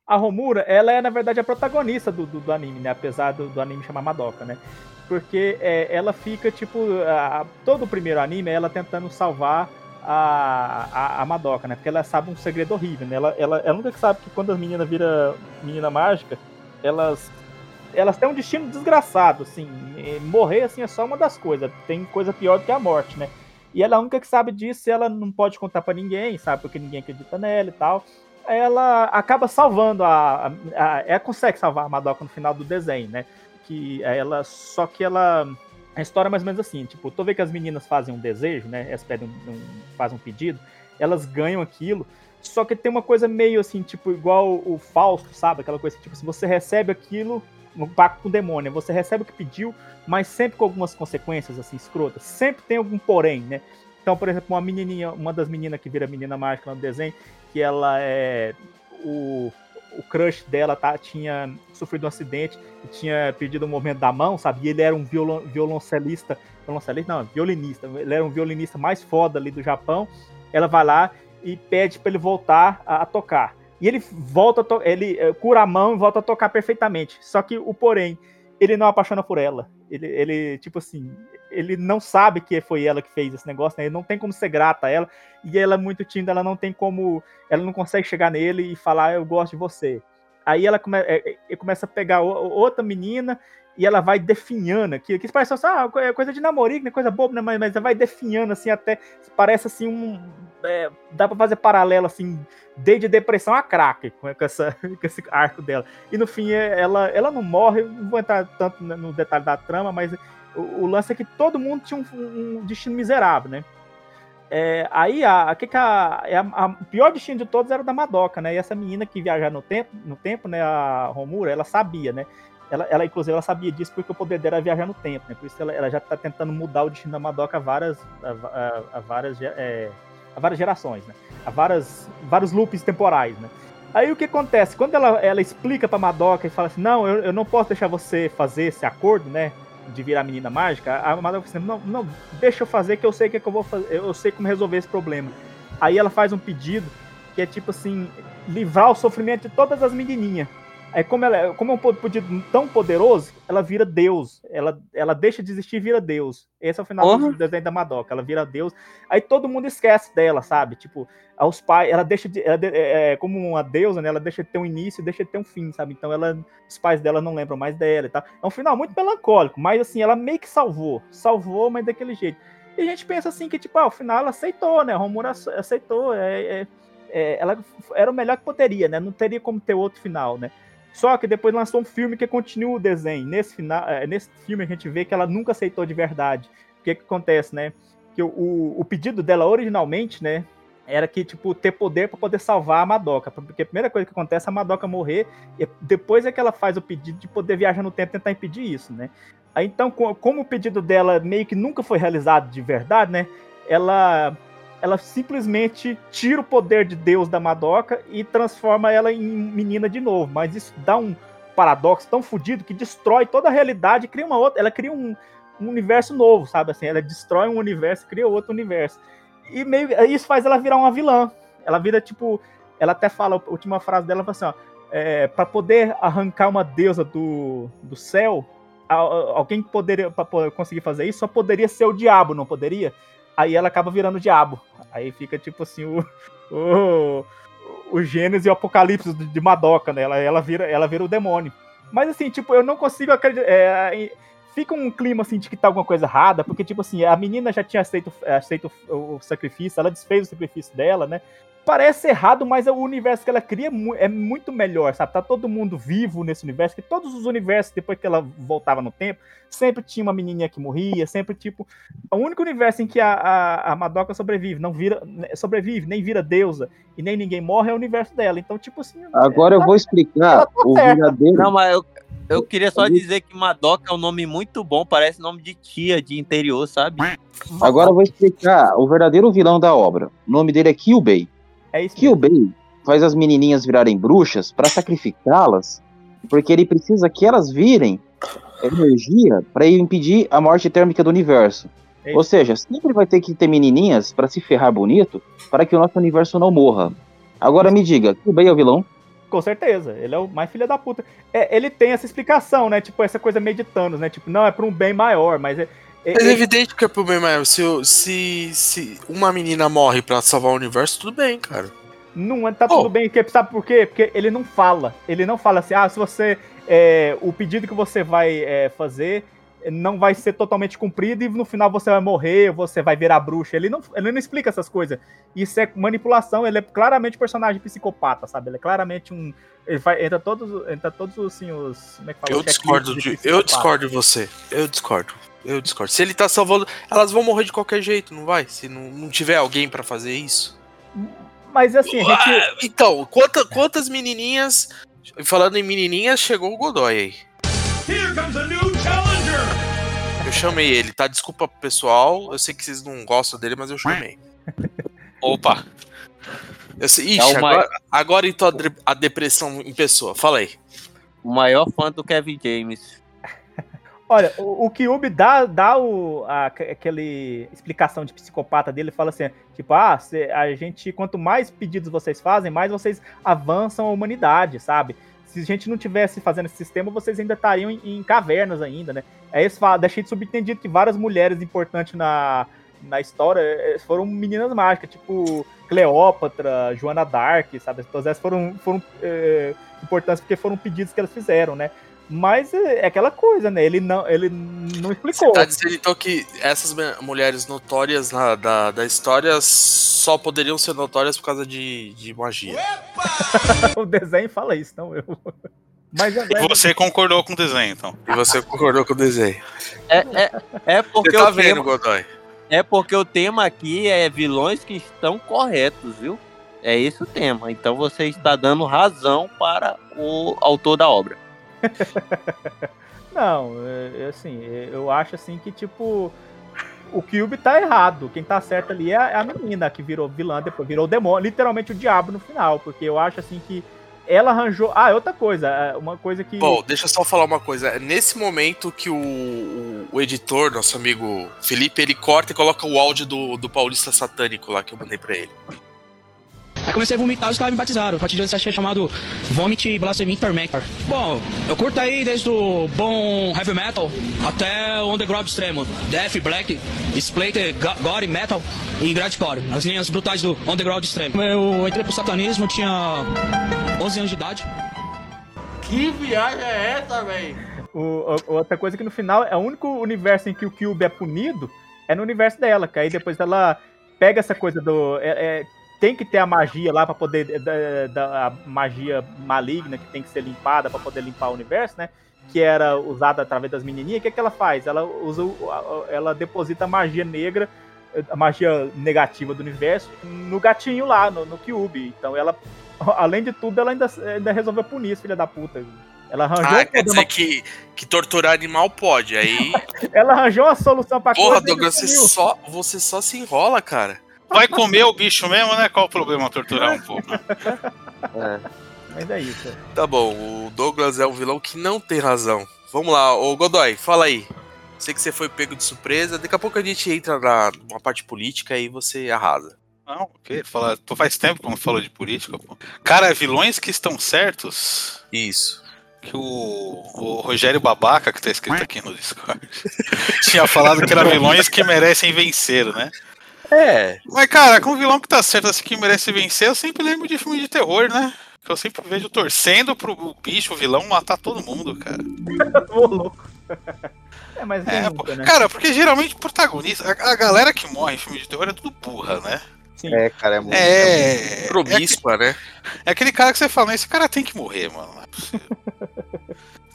A Romura, ela é na verdade a protagonista do, do, do anime, né? Apesar do, do anime chamar Madoka, né? Porque é, ela fica, tipo, a- todo o primeiro anime é ela tentando salvar a, a, a Madoka, né? Porque ela sabe um segredo horrível, né? Ela, ela, ela nunca sabe que quando as meninas viram menina mágica, elas elas têm um destino desgraçado, assim. Morrer, assim, é só uma das coisas. Tem coisa pior do que a morte, né? E ela é a única que sabe disso ela não pode contar pra ninguém, sabe? Porque ninguém acredita nela e tal. Ela acaba salvando a, a, a- Ela consegue salvar a Madoka no final do desenho, né? Que ela. Só que ela. A história é mais ou menos assim, tipo, toda vez que as meninas fazem um desejo, né? Elas pedem um, um- fazem um pedido, elas ganham aquilo. Só que tem uma coisa meio assim, tipo, igual o Fausto, sabe? Aquela coisa que, tipo, se você recebe aquilo, no pacto com o demônio, você recebe o que pediu, mas sempre com algumas consequências, assim, escrotas. Sempre tem algum porém, né? Então, por exemplo, uma menininha, uma das meninas que vira menina mágica no desenho, que ela é. O, o crush dela tá, tinha sofrido um acidente e tinha perdido o movimento da mão, sabe? E ele era um violon, violoncelista. Violoncelista? Não, violinista. Ele era um violinista mais foda ali do Japão. Ela vai lá e pede para ele voltar a, a tocar. E ele volta, ele eh, cura a mão e volta a tocar perfeitamente. Só que o porém, ele não apaixona por ela. Ele, ele, tipo assim, ele não sabe que foi ela que fez esse negócio, né? Ele não tem como ser grata a ela. E ela é muito tímida, ela não tem como. Ela não consegue chegar nele e falar, eu gosto de você. Aí ela come, é, é, começa a pegar outra menina e ela vai definhando aquilo. Que parece assim, ah, é coisa de namorico, né? Coisa boba, né? Mas, mas ela vai definhando assim até. Parece assim um. é, dá pra fazer paralelo assim, desde depressão a crack com, essa, [laughs] com esse arco dela. E no fim, é, ela, ela não morre, não vou entrar tanto no detalhe da trama, mas o, o lance é que todo mundo tinha um, um destino miserável, né? É, aí, a, a, que a, é a- a- pior destino de todos era o da Madoka, né? E essa menina que viajar no tempo, no tempo, né? A Romura, ela sabia, né? Ela, ela, inclusive, ela sabia disso porque o poder dela era viajar no tempo, né? Por isso ela, ela já tá tentando mudar o destino da Madoka a várias, a, a- a várias, é, a várias gerações, né? A várias, vários loops temporais, né? Aí o que acontece? Quando ela, ela explica pra Madoka e fala assim, não, eu, eu não posso deixar você fazer esse acordo, né? De virar menina mágica, a Madoka fala assim, não, não, deixa eu fazer que eu sei que, é que eu vou fazer, eu sei como resolver esse problema. Aí ela faz um pedido que é tipo assim, livrar o sofrimento de todas as menininhas. Aí, como, ela, como é um pedido tão poderoso, ela vira Deus. Ela, ela deixa de existir e vira Deus. Esse é o final Porra. do desenho da Madoka. Ela vira Deus. Aí todo mundo esquece dela, sabe? Tipo, aos pais, ela deixa de. Ela, é, é, como uma deusa, né? Ela deixa de ter um início e deixa de ter um fim, sabe? Então ela, os pais dela não lembram mais dela e tal. É um final muito melancólico, mas assim, ela meio que salvou. Salvou, mas daquele jeito. E a gente pensa assim que, tipo, ah, o final ela aceitou, né? A Romura ace- aceitou. É, é- é, ela era o melhor que poderia, né? Não teria como ter outro final, né? Só que depois lançou um filme que continua o desenho. Nesse, final, é, nesse filme a gente vê que ela nunca aceitou de verdade. O que que acontece, né? Que o, o, pedido dela originalmente, né? Era que, tipo, ter poder para poder salvar a Madoka. Porque a primeira coisa que acontece é a Madoka morrer. E depois é que ela faz o pedido de poder viajar no tempo e tentar impedir isso, né? Aí então, co- como o pedido dela meio que nunca foi realizado de verdade, né? Ela ela simplesmente tira o poder de Deus da Madoka e transforma ela em menina de novo. Mas isso dá um paradoxo tão fodido que destrói toda a realidade, cria uma outra, ela cria um, um universo novo, sabe assim? Ela destrói um universo, cria outro universo. E meio isso faz ela virar uma vilã. Ela vira tipo, ela até fala a última frase dela, assim, é, para poder arrancar uma deusa do, do céu, alguém que poderia para conseguir fazer isso só poderia ser o diabo, não poderia? Aí ela acaba virando o diabo. Aí fica tipo assim o [laughs] o, o Gênesis e o Apocalipse de Madoka, né? Ela, ela vira ela vira o demônio. Mas assim, tipo, eu não consigo acreditar. é, fica um clima assim de que tá alguma coisa errada, porque tipo assim, a menina já tinha aceito, aceito o sacrifício, ela desfez o sacrifício dela, né? Parece errado, mas o universo que ela cria é mu- é muito melhor, sabe? Tá todo mundo vivo nesse universo, que todos os universos, depois que ela voltava no tempo, sempre tinha uma menininha que morria, sempre, tipo... O único universo em que a, a, a Madoka sobrevive, não vira... sobrevive, nem vira deusa, e nem ninguém morre, é o universo dela. Então, tipo assim... Agora eu vou explicar o verdadeiro. Não, mas eu, eu queria só dizer que Madoka é um nome muito bom, parece nome de tia de interior, sabe? Agora eu vou explicar o verdadeiro vilão da obra. O nome dele é Kyubei. É isso Kyubei faz as menininhas virarem bruxas para sacrificá-las, porque ele precisa que elas virem energia para impedir a morte térmica do universo. É Ou seja, sempre vai ter que ter menininhas para se ferrar bonito para que o nosso universo não morra. Agora me diga, Kyubei é o vilão? Com certeza, ele é o mais filho da puta. É, ele tem essa explicação, né? Tipo, essa coisa meio de Thanos, né? Tipo, não, é pra um bem maior, mas é. É- Mas é é- evidente que é pro bem maior. Se, se, se uma menina morre pra salvar o universo, tudo bem, cara. Não, tá tudo bem, sabe por quê? Porque ele não fala. Ele não fala assim, ah, se você. é, o pedido que você vai é, fazer não vai ser totalmente cumprido e no final você vai morrer, você vai virar bruxa. Ele não, ele não explica essas coisas. Isso é manipulação, ele é claramente personagem psicopata, sabe? Ele é claramente um. Ele vai, entra todos, entra todos assim, os. Como é que fala? Eu discordo checklists de. Eu discordo de você. Eu discordo. Eu discordo. Se ele tá salvando. Elas vão morrer de qualquer jeito, não vai? Se não, não tiver alguém pra fazer isso. Mas assim, a gente. Ah, então, quanta- quantas menininhas. Falando em menininhas, chegou o Godoy aí. Eu chamei ele, tá? Desculpa pro pessoal. Eu sei que vocês não gostam dele, mas eu chamei. [laughs] Opa! Eu sei, ixi, É o mai- agora, agora então a, a depressão em pessoa. Fala aí. O maior fã do Kevin James. Olha, o, o Kyubi dá, dá o, a, aquele explicação de psicopata dele, fala assim, tipo, ah, cê- a gente, quanto mais pedidos vocês fazem, mais vocês avançam a humanidade, sabe? Se a gente não tivesse fazendo esse sistema, vocês ainda estariam em, em cavernas ainda, né? Aí falam, deixei de subentendido que várias mulheres importantes na, na história eh, foram meninas mágicas, tipo Cleópatra, Joana Dark, sabe? Todas essas foram, foram eh, importantes porque foram pedidos que elas fizeram, né? Mas é é aquela coisa, né? Ele não, ele não explicou. Tá dizendo então que essas mulheres notórias na- da, da história só poderiam ser notórias por causa de, de magia. [laughs] o desenho fala isso, não eu. [laughs] Mas E você concordou com o desenho, então. E você concordou com o desenho. É, é, é porque Você tá vendo, tema, Godoy? é porque o tema aqui é vilões que estão corretos, viu? É esse o tema. Então você está dando razão para o autor da obra. [laughs] Não, é, é assim, é, eu acho assim que, tipo, o Cube tá errado. Quem tá certo ali é a, é menina que virou vilã, depois virou demônio, literalmente o diabo no final. Porque eu acho assim que ela arranjou. Ah, outra coisa, uma coisa que. Bom, deixa eu só falar uma coisa. Nesse momento que o, o, o editor, nosso amigo Felipe, ele corta e coloca o áudio do, do Paulista Satânico lá que eu mandei pra ele. Aí comecei a vomitar e os caras me batizaram. A partir disso achei chamado Vomit Blasphemy Tormentor. Bom, eu curto aí desde o bom heavy metal até o underground extremo. Death, black, splatter, go- gore, metal e grindcore. As linhas brutais do underground extremo. Eu entrei pro satanismo, tinha 11 anos de idade. Que viagem é essa, velho? O- outra coisa que no final é o único universo em que o Cube é punido é no universo dela, que aí depois ela pega essa coisa do. é- é, tem que ter a magia lá pra poder. Da, da- a magia maligna que tem que ser limpada pra poder limpar o universo, né? Que era usada através das menininhas. O que, que ela faz? Ela usa. a- a- Ela deposita a magia negra, a magia negativa do universo, no gatinho lá, no, no Cube. Então ela. [laughs] Além de tudo, ela ainda, ainda resolveu punir esse filho da puta. Ela arranjou, Ah, quer dizer que, que torturar animal pode. Aí. [laughs] ela arranjou uma solução pra Porra, Douglas, você só, você só se enrola, cara. Vai comer o bicho mesmo, né? Qual o problema torturar um pouco? Mas é isso. Tá bom, o Douglas é um vilão que não tem razão. Vamos lá, ô Godoy, fala aí. Sei que você foi pego de surpresa. Daqui a pouco a gente entra na numa parte política e você arrasa. Não, o quê? Fala, faz tempo que não falou de política, pô. Cara, vilões que estão certos. Isso. Que o, o Rogério Babaca, que tá escrito aqui no Discord, [laughs] tinha falado que eram vilões que merecem vencer, né? É. Mas, cara, com um vilão que tá certo assim que merece vencer, eu sempre lembro de filme de terror, né? Que eu sempre vejo torcendo pro bicho, o vilão, matar todo mundo, cara. [laughs] Ô, louco. É, mas É, pô. né? Cara, porque geralmente o protagonista, a, a galera que morre em filme de terror é tudo burra, né? É, cara, é muito. É. Promíscua, né? É aquele cara que você fala, "Não, esse cara tem que morrer, mano. [laughs]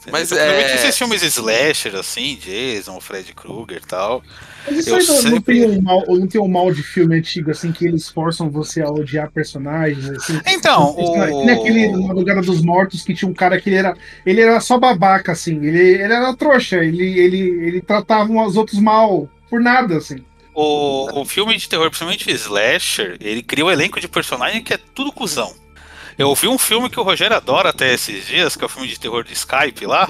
Não. Mas é- esses filmes slasher, assim, Jason, Fred Krueger e tal. Mas isso Eu aí não, não sempre. tem um mal, não tem um mal de filme antigo, assim, que eles forçam você a odiar personagens, assim. Então, Esse cara- o- que nem aquele Madrugada dos Mortos que tinha um cara que ele era. Ele era só babaca, assim. Ele, ele era trouxa. Ele, ele, ele tratava os outros mal por nada, assim. O, o filme de terror, principalmente o Slasher, ele cria um elenco de personagem que é tudo cuzão. Eu vi um filme que o Rogério adora até esses dias, que é o filme de terror de Skype lá.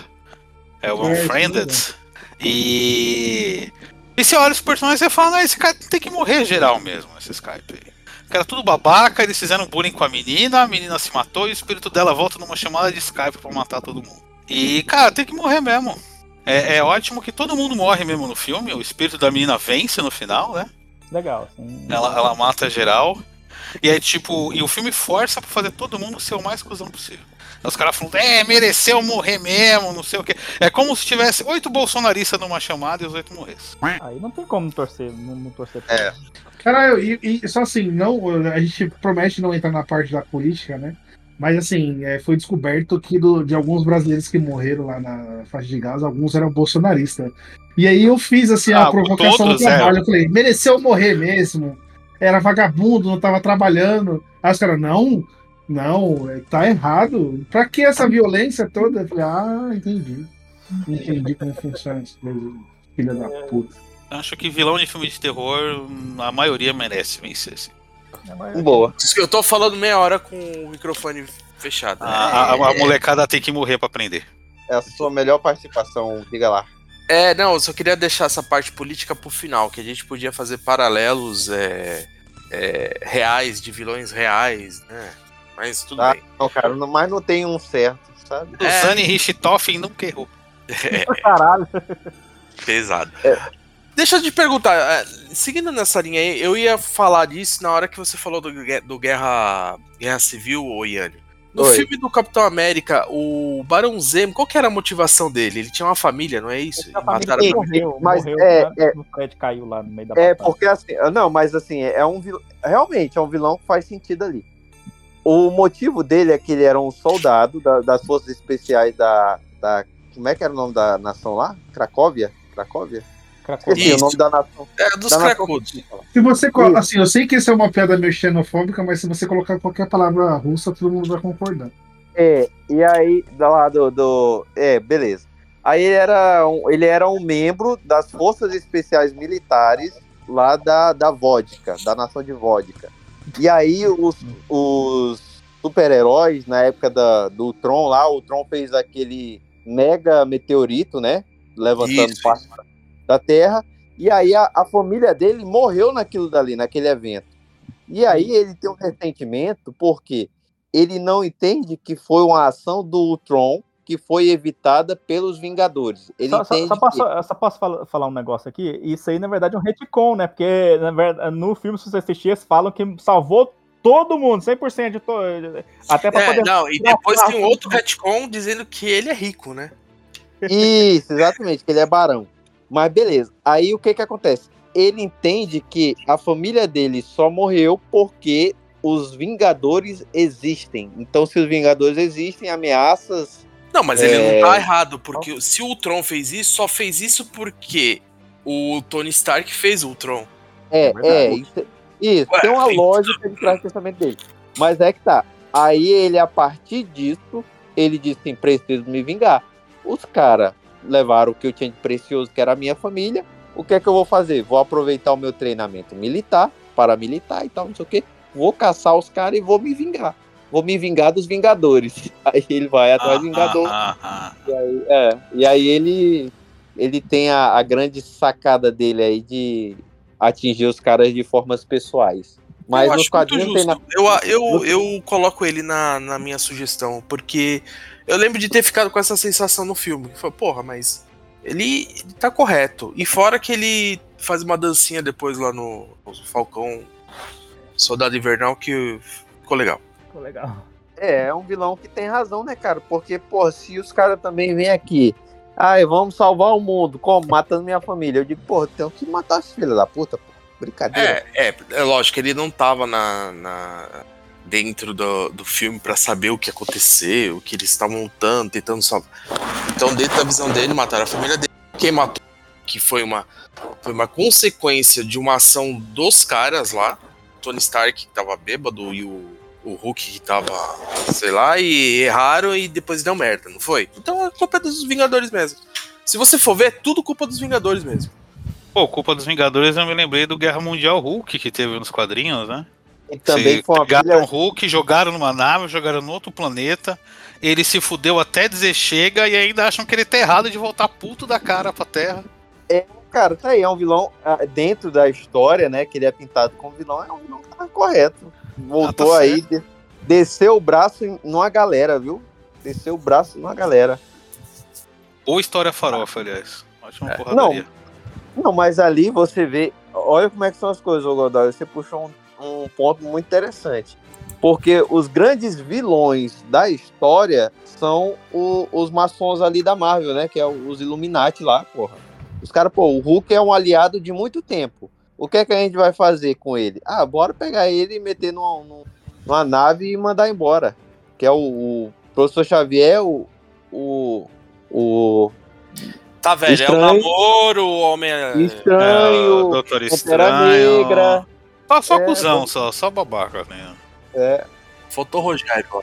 É o É, Unfriended. E. E você olha os personagens e fala, não, esse cara tem que morrer geral mesmo, esse Skype aí. Que era tudo babaca, eles fizeram bullying com a menina, a menina se matou e o espírito dela volta numa chamada de Skype pra matar todo mundo. E, cara, tem que morrer mesmo. É, é ótimo que todo mundo morre mesmo no filme, o espírito da menina vence no final, né? Legal. assim. Ela, ela mata geral. E aí, tipo, e o filme força pra fazer todo mundo ser o mais cuzão possível. Aí Os caras falam, é, mereceu morrer mesmo, não sei o quê. É como se tivesse oito bolsonaristas numa chamada e os oito morressem. Aí não tem como torcer, não, não torcer. É. Caralho, e, e só assim, não, a gente promete não entrar na parte da política, né? Mas assim, é, foi descoberto que do- de alguns brasileiros que morreram lá na faixa de Gaza, alguns eram bolsonaristas. E aí eu fiz assim a Ah, provocação todos no trabalho. eram. Eu falei, mereceu morrer mesmo. Era vagabundo, não tava trabalhando. Aí os caras, não, não, é, tá errado. Pra que essa violência toda? Eu falei, ah, entendi. Entendi como funciona coisas, filha da puta. Acho que vilão de filme de terror, a maioria merece vencer, sim. Boa. Eu tô falando meia hora com o microfone fechado. A, a- a molecada tem que morrer pra aprender. É a sua melhor participação, diga lá. É, não, eu só queria deixar essa parte política pro final, que a gente podia fazer paralelos é, é, reais, de vilões reais, né? Mas tudo Tá? bem. Não, cara, não- mas não tem um certo, sabe? Suzane Richthofen nunca errou. [laughs] Caralho. Pesado. Deixa eu te perguntar, é, seguindo nessa linha aí, eu ia falar disso na hora que você falou do, do Guerra, Guerra Civil, ô Yanni. No Oi. filme do Capitão América, o Barão Zemo, qual que era a motivação dele? Ele tinha uma família, não é isso? E mataram família ele. Morreu, Mas morreu é- quando é- o Fred caiu lá no meio da É, batalha. porque assim, não, mas assim, é um vilão, realmente é um vilão que faz sentido ali. O motivo dele é que ele era um soldado da- das forças especiais da, da. Como é que era o nome da nação lá? Cracóvia? Cracóvia? Isso. o nome da nação. É, dos da cracudos. Se você, co- assim, eu sei que isso é uma piada meio xenofóbica, mas se você colocar qualquer palavra russa, todo mundo vai concordar. É, e aí, do lado do. É, beleza. Aí ele era um, ele era um membro das forças especiais militares lá da, da vodka, da nação de vodka. E aí os, os super-heróis, na época da, do Tron lá, o Tron fez aquele mega meteorito, né? Levantando Isso. parte da Terra. E aí a, a família dele morreu naquilo dali, naquele evento. E aí ele tem um ressentimento porque ele não entende que foi uma ação do Ultron que foi evitada pelos Vingadores. Ele Só, só- entende só posso, que... só posso fala- falar um negócio aqui? Isso aí, na verdade, é um retcon, né? Porque na verdade, no filme, se você assistir, eles falam que salvou todo mundo, 100% de to... Até pra É, poder... não, e depois tem um outro retcon dizendo que ele é rico, né? Isso, exatamente, que ele é barão. Mas beleza. Aí o que que acontece? Ele entende que a família dele só morreu porque os Vingadores existem. Então, se os Vingadores existem, ameaças. Não, mas É. ele não tá errado, porque se o Ultron fez isso, só fez isso porque o Tony Stark fez o Ultron. É, verdade. é, isso, isso Ué, tem uma sim. lógica de trás do pensamento dele. Mas é que tá. Aí ele, a partir disso, ele disse assim: preciso me vingar. Os caras levaram o que eu tinha de precioso, que era a minha família. O que é que eu vou fazer? Vou aproveitar o meu treinamento militar, paramilitar e tal, não sei o quê. Vou caçar os caras e vou me vingar. Vou me vingar dos Vingadores. [laughs] Aí ele vai atrás do Vingador. Ah, E aí, é, e aí ele, ele tem a, a grande sacada dele aí de atingir os caras de formas pessoais. Mas eu acho muito justo. nada. Eu, eu, eu coloco ele na, na minha sugestão, porque eu lembro de ter ficado com essa sensação no filme. Foi, porra, mas ele, ele tá correto. E fora que ele faz uma dancinha depois lá no, no Falcão Soldado Invernal que ficou legal. Ficou legal. É, é um vilão que tem razão, né, cara? Porque, pô, se os caras também vêm aqui, ai, vamos salvar o mundo, como? Matando minha família. Eu digo, pô, tem que matar os filhos da puta, pô. Brincadeira. É, é, é lógico, ele não tava na, na- dentro do, do filme pra saber o que aconteceu, o que eles estavam lutando, tentando salvar. Então, dentro da visão dele, mataram a família dele. Quem matou, que foi uma, foi uma consequência de uma ação dos caras lá. Tony Stark, que tava bêbado, e o, o Hulk, que tava, sei lá, e erraram e depois deu merda, não foi? Então a culpa é dos Vingadores mesmo. Se você for ver, é tudo culpa dos Vingadores mesmo. Pô, culpa dos Vingadores, eu me lembrei do Guerra Mundial Hulk que teve nos quadrinhos, né? E também Se foi uma pegaram pilha- o Hulk, jogaram numa nave, jogaram no outro planeta. Ele se fudeu até dizer chega e ainda acham que ele tá errado de voltar puto da cara pra Terra. É, cara, tá aí, é um vilão ah, dentro da história, né? Que ele é pintado como vilão, é um vilão que tá correto. Voltou Ah, tá aí, de- desceu o braço numa galera, viu? Desceu o braço numa galera. Ou história farofa, aliás. Ótima Não, porradaria. não, mas ali você vê. Olha como é que são as coisas, ô Godoy. Você puxou um, um ponto muito interessante. Porque os grandes vilões da história são o- os maçons ali da Marvel, né? Que é o- os Illuminati lá, porra. Os caras, pô, o Hulk é um aliado de muito tempo. O que é que a gente vai fazer com ele? Ah, bora pegar ele e meter numa, numa- nave e mandar embora. Que é o, o professor Xavier, o. O. o Tá, velho, é o Estranho. namoro, o homem. Estranho, É, o Doutor Estranho. Negra. Só, só É, cuzão, bom. só, só babaca, né? É. Faltou Rogério. ó.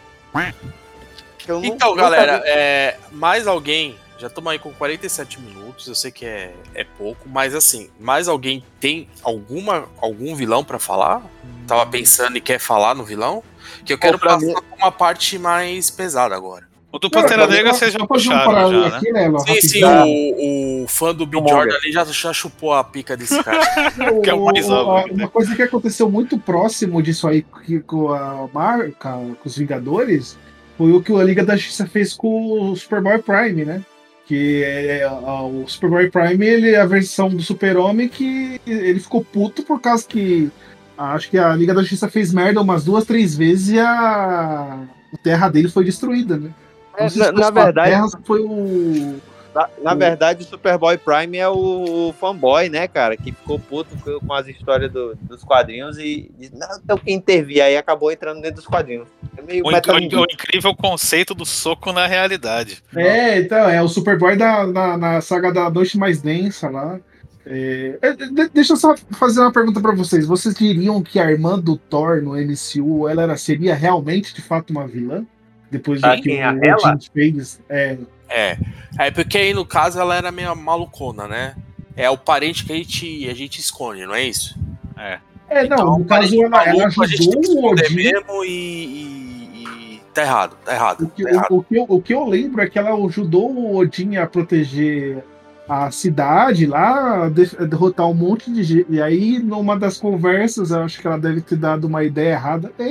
Eu nu- Então, galera, é, mais alguém. Já estamos aí com 47 minutos. Eu sei que é, é pouco, mas assim, mais alguém tem alguma algum vilão pra falar? Tava pensando e quer falar no vilão? Que eu quero pra passar mim- uma parte mais pesada agora. O do Pantera Não, Negra só- vocês já um puxaram, paralelo já, né? aqui, né, Léo, Sim, sim, o, o fã do Bill. Jordan ali já, já chupou a pica desse cara. [laughs] Que é o mais óbvio, Uma coisa que aconteceu muito próximo disso aí que- com a marca, com os Vingadores, foi o que a Liga da Justiça fez com o Superboy Prime, né? Que é, a- o Superboy Prime, ele é a versão do Super-Homem que ele ficou puto por causa que acho que a Liga da Justiça fez merda umas duas, três vezes e a, a terra dele foi destruída, né? É, Não na, na verdade, foi o na, na verdade, o Superboy Prime é o, fanboy, né, cara? Que ficou puto com, as histórias do- dos quadrinhos e disse, não, tem que intervir. Aí acabou entrando dentro dos quadrinhos. É meio O, inc- o incrível conceito do soco na realidade. É, então, é o Superboy da, na, na saga da Noite Mais Densa lá. É, é, de- deixa eu só fazer uma pergunta pra vocês. Vocês diriam que a irmã do Thor no MCU ela era, seria realmente de fato uma vilã? Depois Ah, que quem? A? Odin fez? É, É. É porque aí no caso ela era meio malucona, né? É o parente que a gente, a gente esconde, não é isso? É. é não, Então, no caso ela, ela maluco, a gente tem que ajudou o Odin. mesmo e, e- e tá errado, tá errado. O que, tá errado. o, o que eu, o que eu lembro é que ela ajudou o Odin a proteger a cidade lá, de- derrotar um monte de gente. E aí, numa das conversas, eu acho que ela deve ter dado uma ideia errada. É,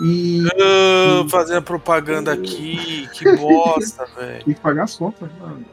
E. Ah, fazendo propaganda aqui, que bosta, [laughs] velho. Tem que pagar as contas. mano.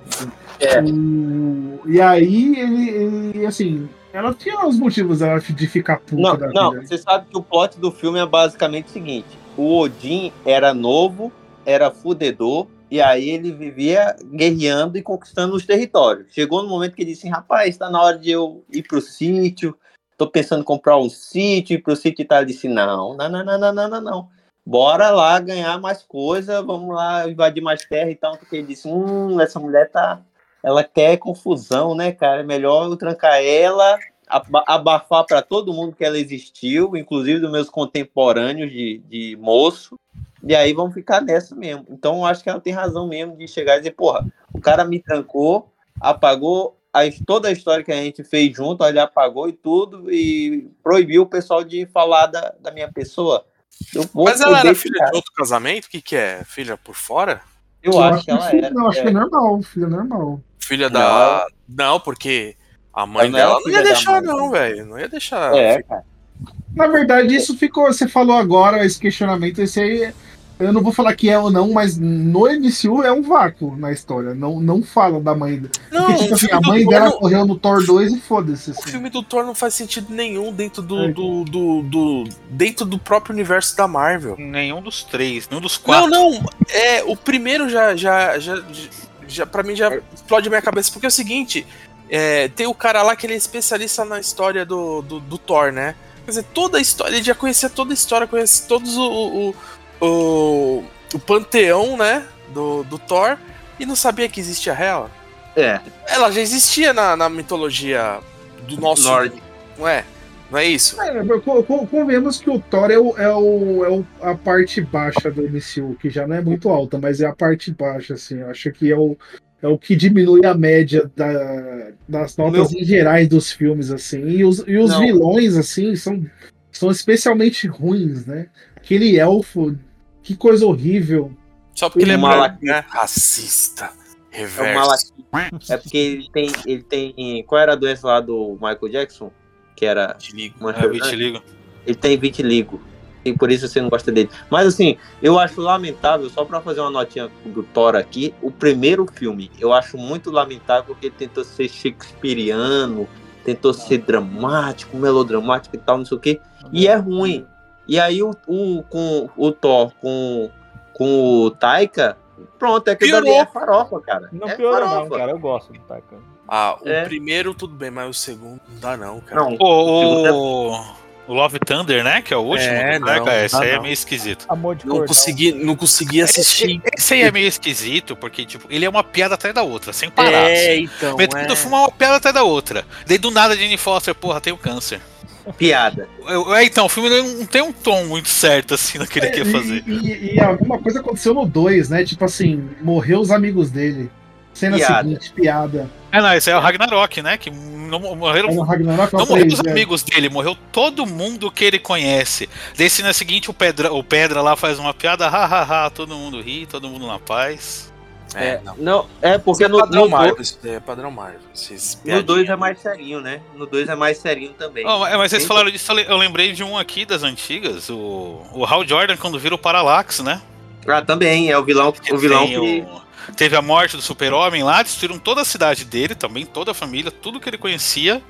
É. O- E aí, ele, ele, assim, ela tinha os motivos dela de ficar puta Não, da não, vida. você sabe que o plot do filme é basicamente o seguinte: o Odin era novo, era fudedor, e aí ele vivia guerreando e conquistando os territórios. Chegou no momento que ele disse: assim, rapaz, tá na hora de eu ir pro sítio, tô pensando em comprar um sítio, ir pro sítio e. Ele disse: não, não, não, não, não, não, não. Bora lá ganhar mais coisa, vamos lá invadir mais terra e tal. Porque ele disse: hum, essa mulher tá. Ela quer confusão, né, cara? É melhor eu trancar ela, aba- abafar para todo mundo que ela existiu, inclusive dos meus contemporâneos de, de moço. E aí vamos ficar nessa mesmo. Então eu acho que ela tem razão mesmo de chegar e dizer, porra, o cara me trancou, apagou a, toda a história que a gente fez junto, ele apagou e tudo, e proibiu o pessoal de falar da, da minha pessoa. Eu vou Mas ela era filha ficar. de outro casamento? O que, que é? Filha por fora? Eu acho que ela filho- era. Não, acho que é é. normal, filho é normal. Filha da. Não, porque a mãe não era dela não filha ia deixar, mãe. não, velho. Não ia deixar. É, Na verdade, isso ficou. Você falou agora, esse questionamento, esse aí. Eu não vou falar que é ou não, mas no MCU é um vácuo na história. Não, não fala da mãe dela. Não, Porque, tipo o assim, a do mãe dela não- correu no Thor 2 e foda-se. O Assim. filme do Thor não faz sentido nenhum dentro É. do, do, do, do- dentro do próprio universo da Marvel. Nenhum dos três, nenhum dos quatro. Não, não. É, o primeiro já, já, já, já para mim já explode a minha cabeça porque é o seguinte, é, tem o cara lá que ele é especialista na história do, do, do Thor, né? Quer dizer, toda a história, ele já conhecia toda a história, conhece todos o o, o, o panteão, né, do, do Thor e não sabia que existia Hela. É. Ela já existia na, na mitologia do nosso Nórdico. Não é? Não é isso? É, convenhamos que o Thor é, o, é, o, é o- a parte baixa do MCU, que já não é muito alta, mas é a parte baixa, assim. Eu acho que é o, é o que diminui a média da- das notas em gerais dos filmes, assim. E os, e os vilões, assim, são, são especialmente ruins, né? Aquele elfo, que coisa horrível. Só porque ele é Malak- né? Racista. É o Reverso. Malak. É porque ele tem, ele tem. Qual era a doença lá do Michael Jackson? Que era. Uma É, vitiligo. Ele tem vitiligo. E por isso você não gosta dele. Mas assim, eu acho lamentável, só pra fazer uma notinha do Thor aqui, o primeiro filme, eu acho muito lamentável porque ele tentou ser shakespeariano, tentou ser dramático, melodramático e tal, não sei o quê. E é ruim. E aí o, o- com o Thor com, com o Taika, pronto, é que dali é farofa, cara. Não é piora não, cara. Eu gosto do Taika. Ah, o É. primeiro tudo bem, mas o segundo não dá não, cara. Não, O, o, o Love Thunder, né? Que é o último. É, não, esse não, aí é não. meio esquisito. Amor de Não cordão. consegui, não consegui assistir. Esse aí é meio esquisito, porque, tipo, ele é uma piada atrás da outra, sem parar. É, assim. então, Metade é. é uma piada atrás da outra. Daí do nada, Jenny Foster, porra, tem o câncer. Piada. Eu- É, então, o filme não tem um tom muito certo, assim, no que ele quer fazer. E, e, e a mesma coisa aconteceu no 2, né? Tipo assim, morreu os amigos dele. Cena Piada. seguinte, piada. É, não, esse é o Ragnarok, né? Que não morreram. É é não morreu três, os é. amigos dele, morreu todo mundo que ele conhece. Daí, cena seguinte, o Pedra, o Pedra lá faz uma piada, hahaha, todo mundo ri, todo mundo na paz. É, não. é porque Isso é no, padrão no, Marvel, dois- é padrão Marvel. No piadinhas. 2 é mais serinho, né? No 2 é mais serinho também. Oh, mas mas vocês Tem- falaram disso, eu le- eu lembrei de um aqui das antigas, o, o Hal Jordan quando vira o Parallax, né? Ah, também, é o vilão, o vilão Tem que. o- Teve a morte do super-homem lá, destruíram toda a cidade dele, também toda a família, tudo que ele conhecia.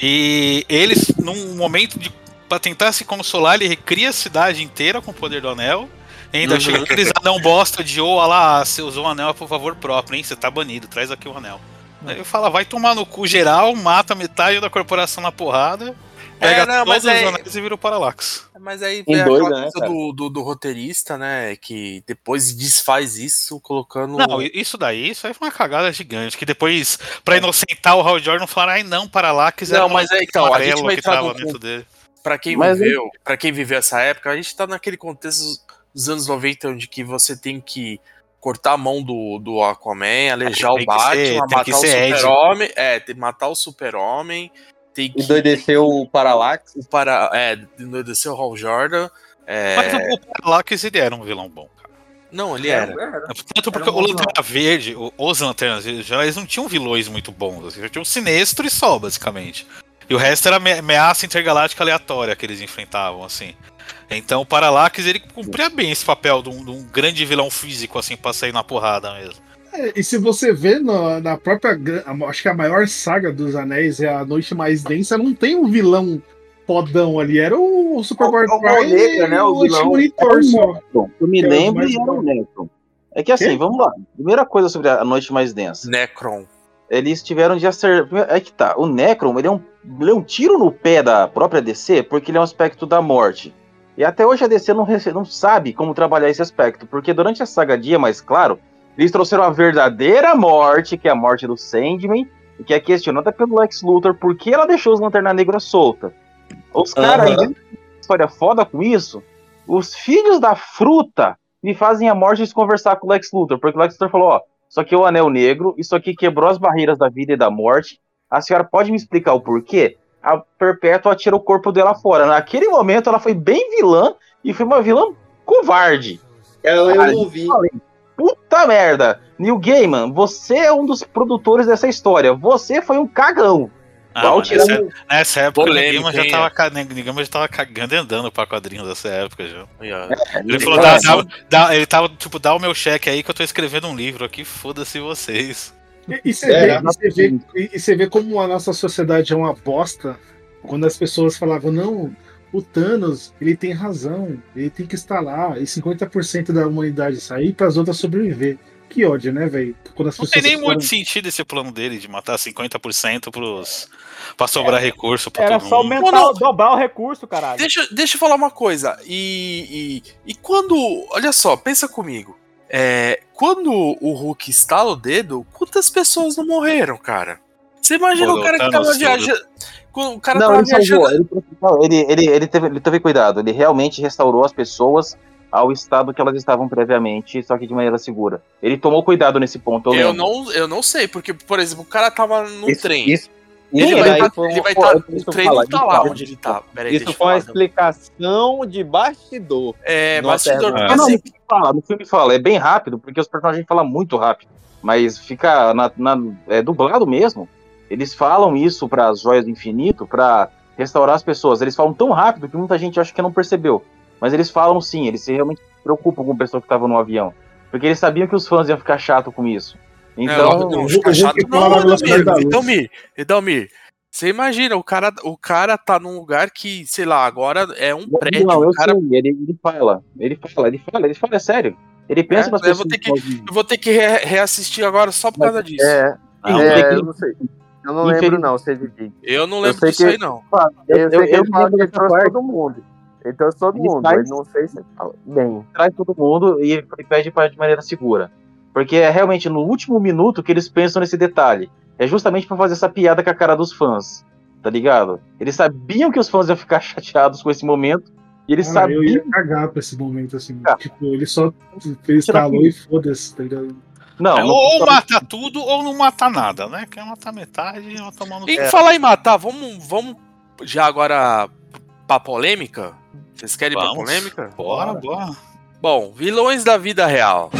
E eles, num momento de para tentar se consolar, ele recria a cidade inteira com o poder do anel. Ainda Uhum. chega aqueles anão bosta de ou lá, você usou o anel por favor próprio, hein? Você tá banido, traz aqui o anel. Aí ele fala, vai tomar no cu geral, mata metade da corporação na porrada, pega É, não, mas todos é- os anéis e vira o Parallax. Mas aí Em vem aquela né, coisa cara? do, do, do roteirista, né? Que depois desfaz isso colocando. Não, isso daí, isso aí foi uma cagada gigante. Que depois, pra inocentar o Hal Jordan, falaram, ai não, para lá, quiseram Não, mas é então, a gente vai que tava dentro dele. Pra quem Mas viveu, para quem viveu essa época, a gente tá naquele contexto dos anos 90 onde que você tem que cortar a mão do, do Aquaman, alejar Tem o ser- Batman, matar o. Super-Homem, é, tem matar o Super-Homem, tem que Endoideceu o Parallax. o para, é, endoidecer o Hal Jordan, é, Mas o, Parallax, ele era um vilão bom, cara. Não, ele É, era. Tanto porque o Lanterna Verde, os Lanternas Verdes, já eles não tinham vilões muito bons. Assim, já tinham Sinestro e só, basicamente. E o resto era ame- ameaça intergaláctica aleatória que eles enfrentavam, assim. Então o Parallax, ele cumpria bem esse papel de um, de um grande vilão físico, assim, pra sair na porrada mesmo. É, e se você vê na, na própria. Acho que a maior saga dos Anéis é a Noite Mais Densa, não tem um vilão fodão ali. Era o Superboy o Moleca, né, o vilão. Monitor só. Eu me Que é o lembro e era o Necron. É que assim, Quê? vamos lá. Primeira coisa sobre a Noite Mais Densa. Necron. Eles tiveram de acertar. É que tá. O Necron, ele é, um, ele é um tiro no pé da própria DC, porque ele é um aspecto da morte. E até hoje a DC não, não sabe como trabalhar esse aspecto, porque durante a saga Dia, mais claro, eles trouxeram a verdadeira morte, que é a morte do Sandman, e que é questionada pelo Lex Luthor, por que ela deixou os Lanterna Negra solta. Os caras, aí, história foda com isso, os filhos da fruta me fazem a morte de conversar com o Lex Luthor, porque o Lex Luthor falou, ó, isso aqui é o Anel Negro, isso aqui quebrou as barreiras da vida e da morte, a senhora pode me explicar o porquê? A Perpétua tira o corpo dela fora. Naquele momento ela foi bem vilã, e foi uma vilã covarde. Ela eu ouvi. falei, Puta merda! Neil Gaiman, você é um dos produtores dessa história. Você foi um cagão. Ah, mas tirar nessa, um- nessa época o Polêmica, Negama já, tava, é. já tava cagando e andando pra quadrinhos dessa época já. Ele É, falou, é, dá, é. dá- dá- ele tava tipo, dá o meu cheque aí que eu tô escrevendo um livro aqui, foda-se vocês. E, e você É, vê, e você vê- e- você vê como a nossa sociedade é uma bosta quando as pessoas falavam, não, o Thanos, ele tem razão, ele tem que estar lá, e 50% da humanidade sair para as outras sobreviver. Que ódio, né, velho? Não tem nem muito foram- sentido esse plano dele de matar 50% pros, pra sobrar recurso pra Era todo só mundo. aumentar, dobrar o recurso, caralho. Deixa, deixa eu falar uma coisa. E, e, e quando. Olha só, pensa comigo. É, quando o Hulk estala o dedo, quantas pessoas não morreram, cara? Você imagina Pô, o cara que tava viajando. O cara não, tava ele viajando. salvou. Ele, ele, ele, teve, ele teve cuidado. Ele realmente restaurou as pessoas ao estado que elas estavam previamente, só que de maneira segura. Ele tomou cuidado nesse ponto. Eu, Eu não, eu não sei, porque, por exemplo, o cara tava no Isso- trem. isso- ele, isso vai tá, foi um- ele vai estar. deixa o não tá lá onde ele tá. Peraí, Isso foi uma explicação de bastidor. É, bastidor. Eterno. Ah, não, no filme fala, no filme fala, é bem rápido, porque os personagens falam muito rápido. Mas fica na, na- é dublado mesmo. Eles falam isso para as joias do infinito, para restaurar as pessoas. Eles falam tão rápido que muita gente acha que não percebeu. Mas eles falam sim, eles se realmente preocupam com a pessoa que estava no avião. Porque eles sabiam que os fãs iam ficar chato com isso. Então, não, não, o Hulk fala Não, Edalmir. Edalmir, Edalmir, você imagina, o cara, o cara tá num lugar que, sei lá, agora é um prédio. não, eu cara, sei, ele, ele fala, ele fala, ele fala, ele fala, é sério. Ele pensa É, nas eu pessoas. vou ter que- eu vou ter que re- reassistir agora só por causa disso. É, Não, é, que- eu não sei. Eu não lembro Infeliz- não, CVD. Eu não Eu lembro sei disso que- aí, não. Eu, Eu- sei eu- que eu ele fala que lembro ele trouxe parte. todo mundo. Ele trouxe todo Ele mundo. faz- Ele não sei se fala bem. traz todo mundo e ele pede para de maneira segura. Porque é realmente no último minuto que eles pensam nesse detalhe. É justamente para fazer essa piada com a cara dos fãs. Tá ligado? Eles sabiam que os fãs iam ficar [laughs] chateados com esse momento. E eles eu sabiam. ia cagar pra esse momento, assim. Ah. Tipo, ele só instalou e foda-se, tá ligado? Não, É, não- ou, ou matar tudo ou não matar nada, né? Quer matar metade e vai tomar no Em cu. falar em matar, vamos, vamos já agora pra polêmica? Vocês querem ir pra Vamos. polêmica? Bora, bora. Bom, vilões da vida real.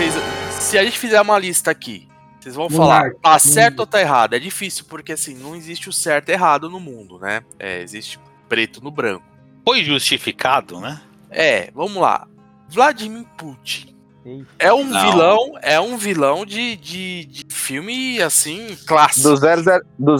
Vocês- se a gente fizer uma lista aqui, vocês vão falar, Monark, tá certo Monark. ou tá errado? É difícil, porque assim, não existe o certo e errado no mundo, né? É, existe preto no branco. Foi justificado, né? É, vamos lá. Vladimir Putin. É um Não. vilão, é um vilão de, de, de filme assim, clássico. Do, 00, do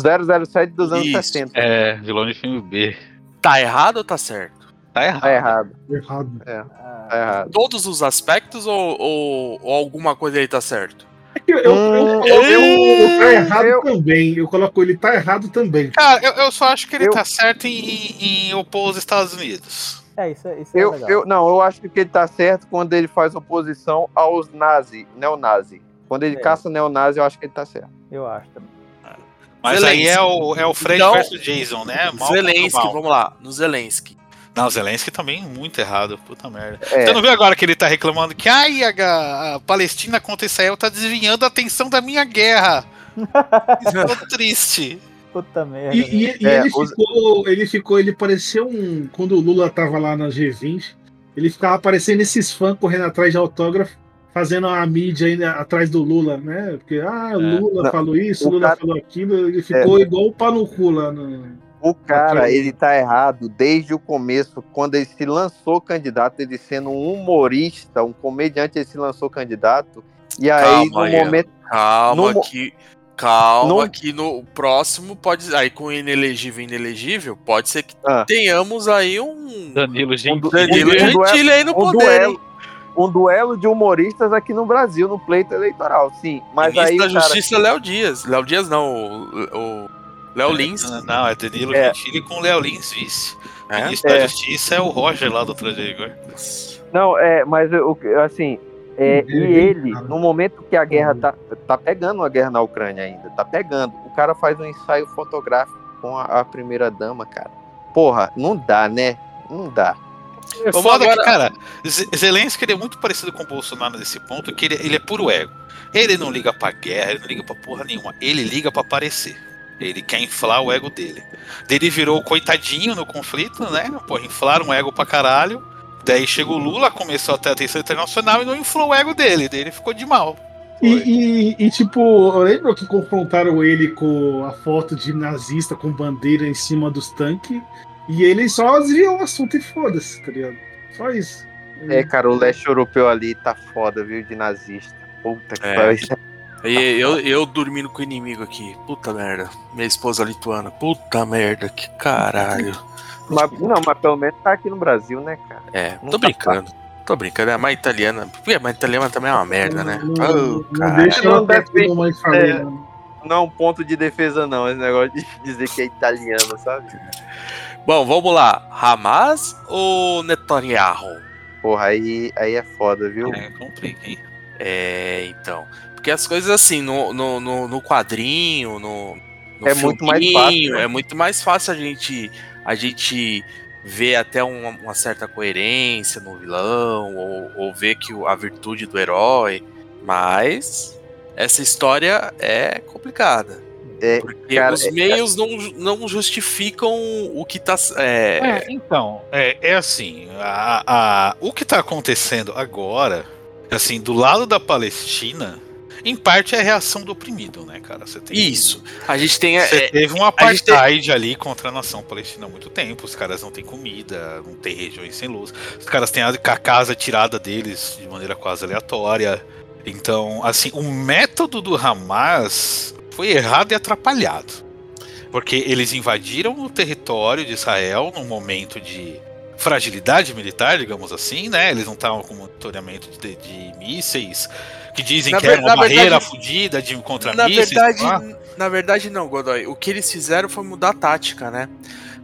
007 dos anos Isso. 60. É, vilão de filme B. Tá errado ou tá certo? Tá errado. Tá errado. Errado. É, tá errado. Todos os aspectos ou, ou, ou alguma coisa aí tá certo? Eu, eu, eu, Hum, eu, eu- tá errado eu- também. Eu coloco ele tá errado também. Cara, eu, eu só acho que ele Eu- tá certo em, em, opor os Estados Unidos. É, isso, é- isso é Eu, legal. eu, não, eu acho que ele tá certo quando ele faz oposição aos nazi, neonazi. Quando ele É. caça neonazi, eu acho que ele tá certo. Eu acho também. Mas Zelensky. aí é o, é o Fred Então, versus Jason, né? Mal Zelensky, mal. vamos lá, no Zelensky. Não, o Zelensky também muito errado, puta merda. É. Você não viu agora que ele tá reclamando que ai, a, a Palestina contra Israel tá desviando a atenção da minha guerra. [laughs] Estou triste. Puta merda. E, e- e É, ele, os- ficou, ele ficou, ele pareceu um. Quando o Lula tava lá na G20, ele ficava aparecendo esses fãs correndo atrás de autógrafo, fazendo a mídia né, atrás do Lula, né? Porque, ah, Lula Não, falou isso, o Lula cara- falou aquilo, ele ficou É. igual o pau no cu lá no. O cara, ele tá errado desde o começo, quando ele se lançou candidato, ele sendo um humorista, um comediante, ele se lançou candidato. E aí, Calma no momento. Calma no que. Calma No- que no próximo pode. Aí com inelegível e inelegível, pode ser que Ah. tenhamos aí um. Danilo Gentili. Danilo Gentili aí no um poder. duelo, um duelo de humoristas aqui no Brasil, no pleito eleitoral, sim. Mas Ministro aí, da o cara, Justiça, Léo Dias. Léo Dias não, o. o Léo Lins. Não, é Danilo É. Gentili com Léo Lins vice. É? Ministro É. da Justiça é o Roger lá do Trajegur. Não, é, mas eu, assim, é, e ele, no momento que a guerra tá, tá pegando a guerra na Ucrânia ainda, tá pegando, o cara faz um ensaio fotográfico com a, a primeira dama, cara. Porra, não dá, né? Não dá. O foda é que, cara, Zelensky ele é muito parecido com o Bolsonaro nesse ponto, que ele, ele é puro ego. Ele não liga pra guerra, ele não liga pra porra nenhuma. Ele liga pra aparecer. Ele quer inflar o ego dele. Ele virou o coitadinho no conflito, né? Porra, inflaram o ego pra caralho. Daí chegou o Lula, começou a ter atenção internacional e não inflou o ego dele. Daí ele ficou de mal. E, e, e, tipo, lembra que confrontaram ele com a foto de nazista com bandeira em cima dos tanques? E ele só desviou o assunto e foda-se, tá ligado? Só isso. É, cara, o leste europeu ali tá foda, viu, de nazista. Puta que É. pariu. E eu, eu dormindo com o inimigo aqui. Puta merda. Minha esposa lituana. Puta merda, que caralho. Mas, não, mas pelo menos tá aqui no Brasil, né, cara? É, Não tô tá brincando. Tô brincando. É a mãe italiana. Porque a mãe italiana também é uma merda, né? Não, Oh, não deixa ela mãe é, não. não é um ponto de defesa, não, esse negócio de [laughs] dizer que é italiano, sabe? Bom, vamos lá. Hamas ou Netanyahu? Porra, aí, aí é foda, viu? É, complica, hein? É, então. Porque as coisas assim, no, no, no, no quadrinho, no, no É muito mais fácil, né? É muito mais fácil a gente, a gente ver até uma, uma certa coerência no vilão, ou, ou ver que o- a virtude do herói. Mas essa história é complicada. É, Porque cara, os é- meios não, não justificam o que tá. É, É, então, é, é assim, a, a- o que tá acontecendo agora, assim, do lado da Palestina, em parte é a reação do oprimido, né, cara? Você tem Isso. A gente tem. Você é, teve um tem- apartheid ali contra a nação palestina há muito tempo. Os caras não têm comida, não tem regiões sem luz. Os caras têm a a casa tirada deles de maneira quase aleatória. Então, assim, o método do Hamas foi errado e atrapalhado. Porque eles invadiram o território de Israel num momento de fragilidade militar, digamos assim, né? Eles não estavam com monitoramento de, de mísseis, que dizem Na que era ver- uma barreira verdade- fudida de contra na mísseis. verdade, lá. na verdade não, Godoy. O que eles fizeram foi mudar a tática, né?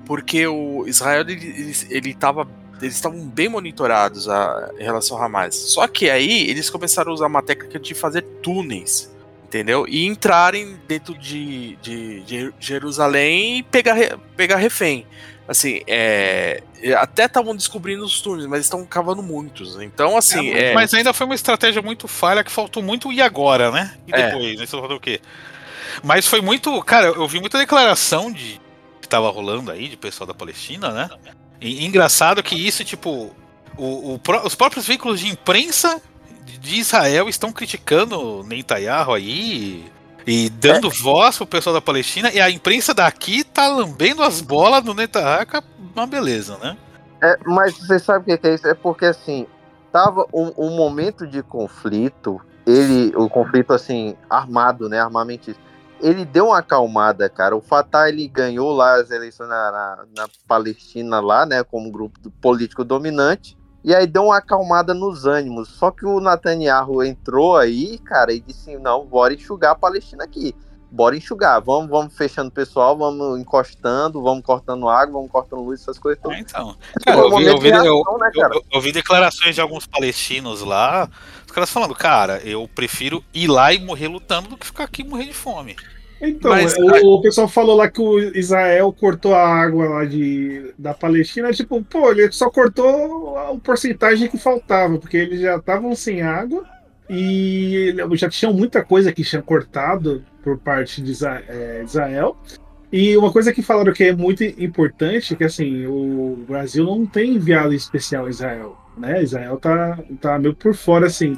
Porque o Israel ele, ele, ele tava eles estavam bem monitorados a, em relação ao Hamas. Só que aí eles começaram a usar uma técnica de fazer túneis, entendeu? E entrarem dentro de, de, de Jerusalém e pegar, pegar refém. Assim, é, até estavam descobrindo os túneis, mas estão cavando muitos. Então, assim, É, é, Mas ainda foi uma estratégia muito falha que faltou muito e agora, né? E É. depois, né? Você falou o quê? Mas foi muito. Cara, eu vi muita declaração de que tava rolando aí, de pessoal da Palestina, né? E engraçado que isso, tipo, o, o os próprios veículos de imprensa de- Israel estão criticando o Netanyahu aí. E dando voz pro pessoal da Palestina, e a imprensa daqui tá lambendo as bolas do Netanyahu, é uma beleza, né? É, mas você sabe o que é isso? É porque assim, tava um, um momento de conflito, ele, o conflito assim, armado, né? Armamentista. Ele deu uma acalmada, cara. O Fatah ele ganhou lá as eleições na, na, na Palestina, lá, né? Como grupo político dominante. E aí deu uma acalmada nos ânimos. Só que o Netanyahu entrou aí, cara, e disse: não, bora enxugar a Palestina aqui. Bora enxugar. Vamos, vamos fechando o pessoal, vamos encostando, vamos cortando água, vamos cortando luz, essas coisas todas. Então, Foi Cara, eu vi, eu, vi, de eu, reação, né, cara? eu- eu vi declarações de alguns palestinos lá, os caras falando, cara, eu prefiro ir lá e morrer lutando do que ficar aqui e morrer de fome. Então, Mas- o, o pessoal falou lá que o Israel cortou a água lá de, da Palestina. Tipo, pô, ele só cortou a porcentagem que faltava, porque eles já estavam sem água e já tinham muita coisa que tinha cortado por parte de é, Israel. E uma coisa que falaram que é muito importante, que assim, o Brasil não tem enviado especial a Israel. né? Israel tá, tá meio por fora, assim.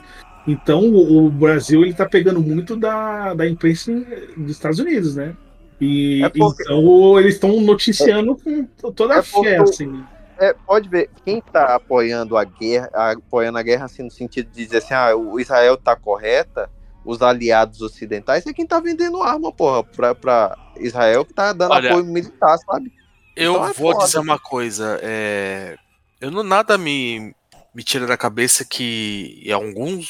Então o, o Brasil ele tá pegando muito da, da imprensa dos Estados Unidos, né? E É porque- então eles estão noticiando com toda a É porque fé, assim. É, pode ver, quem tá apoiando a guerra, apoiando a guerra assim, no sentido de dizer assim, ah, o Israel tá correta, os aliados ocidentais, é quem tá vendendo arma, porra, pra, pra Israel que tá dando Olha, apoio militar, sabe? Eu Então é vou foda. dizer uma coisa. É... Eu não nada me, me tira da cabeça que em alguns,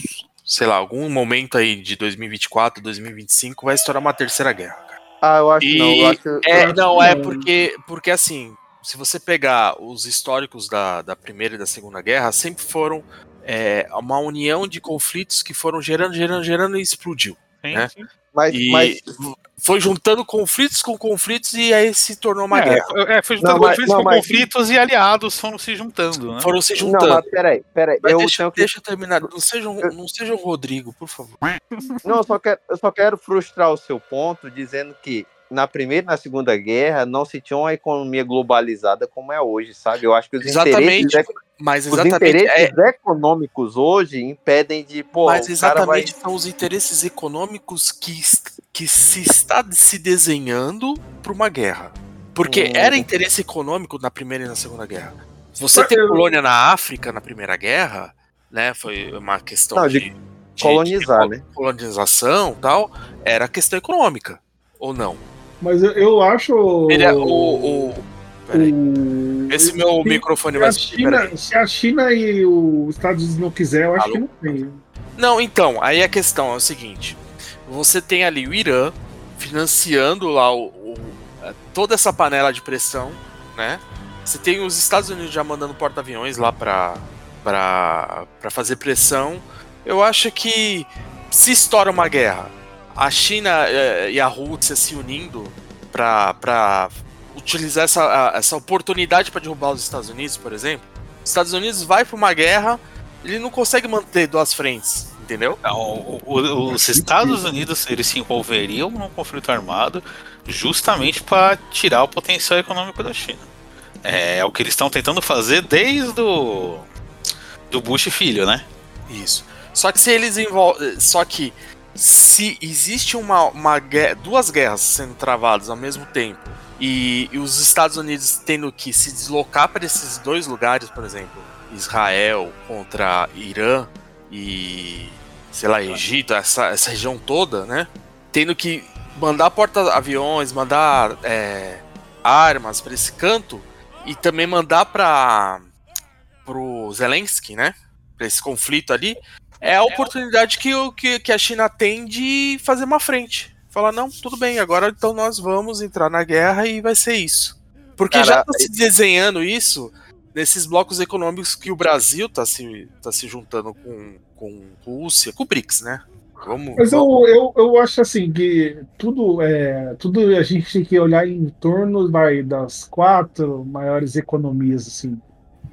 sei lá, algum momento aí de 2024, 2025 vai estourar uma terceira guerra. Ah, eu acho E não, eu acho, eu é, acho não, que é porque, porque assim, se você pegar os históricos da, da Primeira e da Segunda Guerra, sempre foram é, uma união de conflitos que foram gerando, gerando, gerando e explodiu. né? Mas, e mas- foi juntando conflitos com conflitos e aí se tornou uma É, guerra. foi- é, foi juntando Não, mas- conflitos não, com mas- conflitos e aliados foram se juntando, né? Foram se juntando. Não, mas peraí, peraí, Mas eu deixa, tenho que- deixa eu terminar. Não seja, um- não seja o Rodrigo, por favor. Não, eu só, quero, eu só quero frustrar o seu ponto dizendo que na Primeira e na Segunda Guerra não se tinha uma economia globalizada como é hoje, sabe? Eu acho que os Exatamente, interesses, mas os exatamente, interesses econômicos hoje impedem de, pô, Mas cara vai... exatamente são os interesses econômicos que, que se está se desenhando para uma guerra. Porque Hum. era interesse econômico na Primeira e na Segunda Guerra. Você ter colônia na África na Primeira Guerra, né? Foi uma questão Não, de, de colonizar, de né? colonização tal. Era questão econômica. Ou não? Mas eu, eu acho. Ele é o- o- Peraí. Esse meu se- microfone se vai a subir, China. Se a China e os Estados Unidos não quiser, eu acho Alô? que não tem. Não, então, aí a questão é o seguinte: você tem ali o Irã financiando lá o, o- é, toda essa panela de pressão, né? Você tem os Estados Unidos já mandando porta-aviões lá pra, pra, pra fazer pressão. Eu acho que se estoura uma guerra, a China eh, e a Rússia se unindo pra utilizar essa, essa oportunidade para derrubar os Estados Unidos, por exemplo. Os Estados Unidos vai pra uma guerra, ele não consegue manter duas frentes, entendeu? Não, o- o- os Estados Unidos eles se envolveriam num conflito armado justamente para tirar o potencial econômico da China. É, o que eles estão tentando fazer desde o do Bush filho, né? Isso. Só que se eles envolvem. Só que se existe uma, uma guerra, duas guerras sendo travadas ao mesmo tempo e, e os Estados Unidos tendo que se deslocar para esses dois lugares, por exemplo, Israel contra Irã e sei lá, Egito, essa, essa região toda, né? Tendo que mandar porta-aviões, mandar é, armas para esse canto e também mandar para pro Zelensky, né? Pra esse conflito ali, é a oportunidade que, o- que, que a China tem de fazer uma frente. Falar, não, tudo bem, agora então nós vamos entrar na guerra e vai ser isso. Porque já Cara, tá se desenhando isso nesses blocos econômicos que o Brasil tá se, tá se juntando com, com Rússia, com o BRICS, né? Vamos, Mas vamos- eu, eu, eu acho assim que tudo é tudo a gente tem que olhar em torno vai, das quatro maiores economias assim,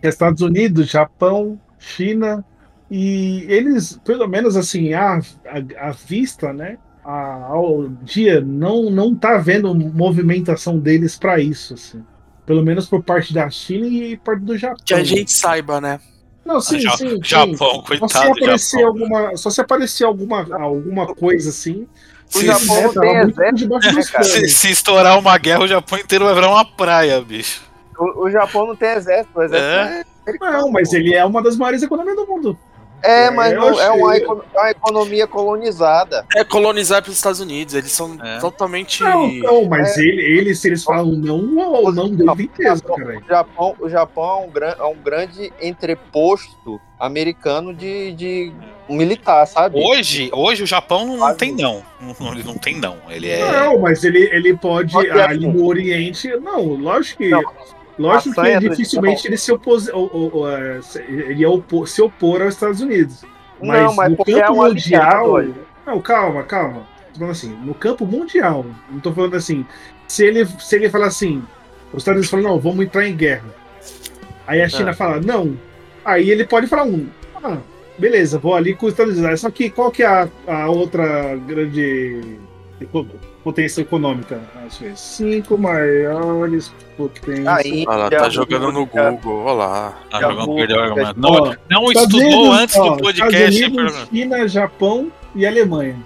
é Estados Unidos, Japão, China e eles pelo menos assim à, à, à vista, né? A- ao dia não não tá vendo movimentação deles para isso assim. Pelo menos por parte da China e parte do Japão. que a gente saiba, né? Não, sim, Ja- sim, sim. Japão, Só coitado se do aparecer Japão. alguma, só se aparecer alguma, alguma coisa assim. O se- Japão né, não tava tem exército, né. Se, se estourar uma guerra, o Japão inteiro vai virar uma praia, bicho. O, o Japão não tem exército, o exército É. é, Não, mas ele é uma das maiores economias do mundo. É, mas eu não, é achei- uma, é uma economia colonizada. É colonizar pelos Estados Unidos, eles são totalmente. Não, não, mas É. ele, ele, se eles falam não, ou não peso, cara. O Japão, o Japão é, um gran, é um grande entreposto americano de, de militar, sabe? Hoje, hoje o Japão não, não tem não. Não, Ele não tem não. Ele é. Não, mas ele, ele pode, Pode ali no Oriente. Não, lógico que. Não. Lógico que do dificilmente ele se opôs, o- o- o, é, ele ia opor- se opor aos Estados Unidos. Mas, Não, mas no campo é aliado, mundial. olha. Não, calma, calma. Tô falando assim, no campo mundial. Não tô falando assim. Se ele, se ele falar assim, os Estados Unidos falam, não, vamos entrar em guerra. Aí a China Ah. fala, não. Aí ele pode falar um. Ah, beleza, vou ali com os Estados Unidos. Só que qual que é a, a outra grande potência econômica. Às vezes. Cinco maiores potências. Aí, Olha lá, tá jogando no Google, olha lá. Tá jogando perdeu argumento. Não, não estudou Unidos, antes ó, do podcast. Estados Unidos, China, Japão e Alemanha.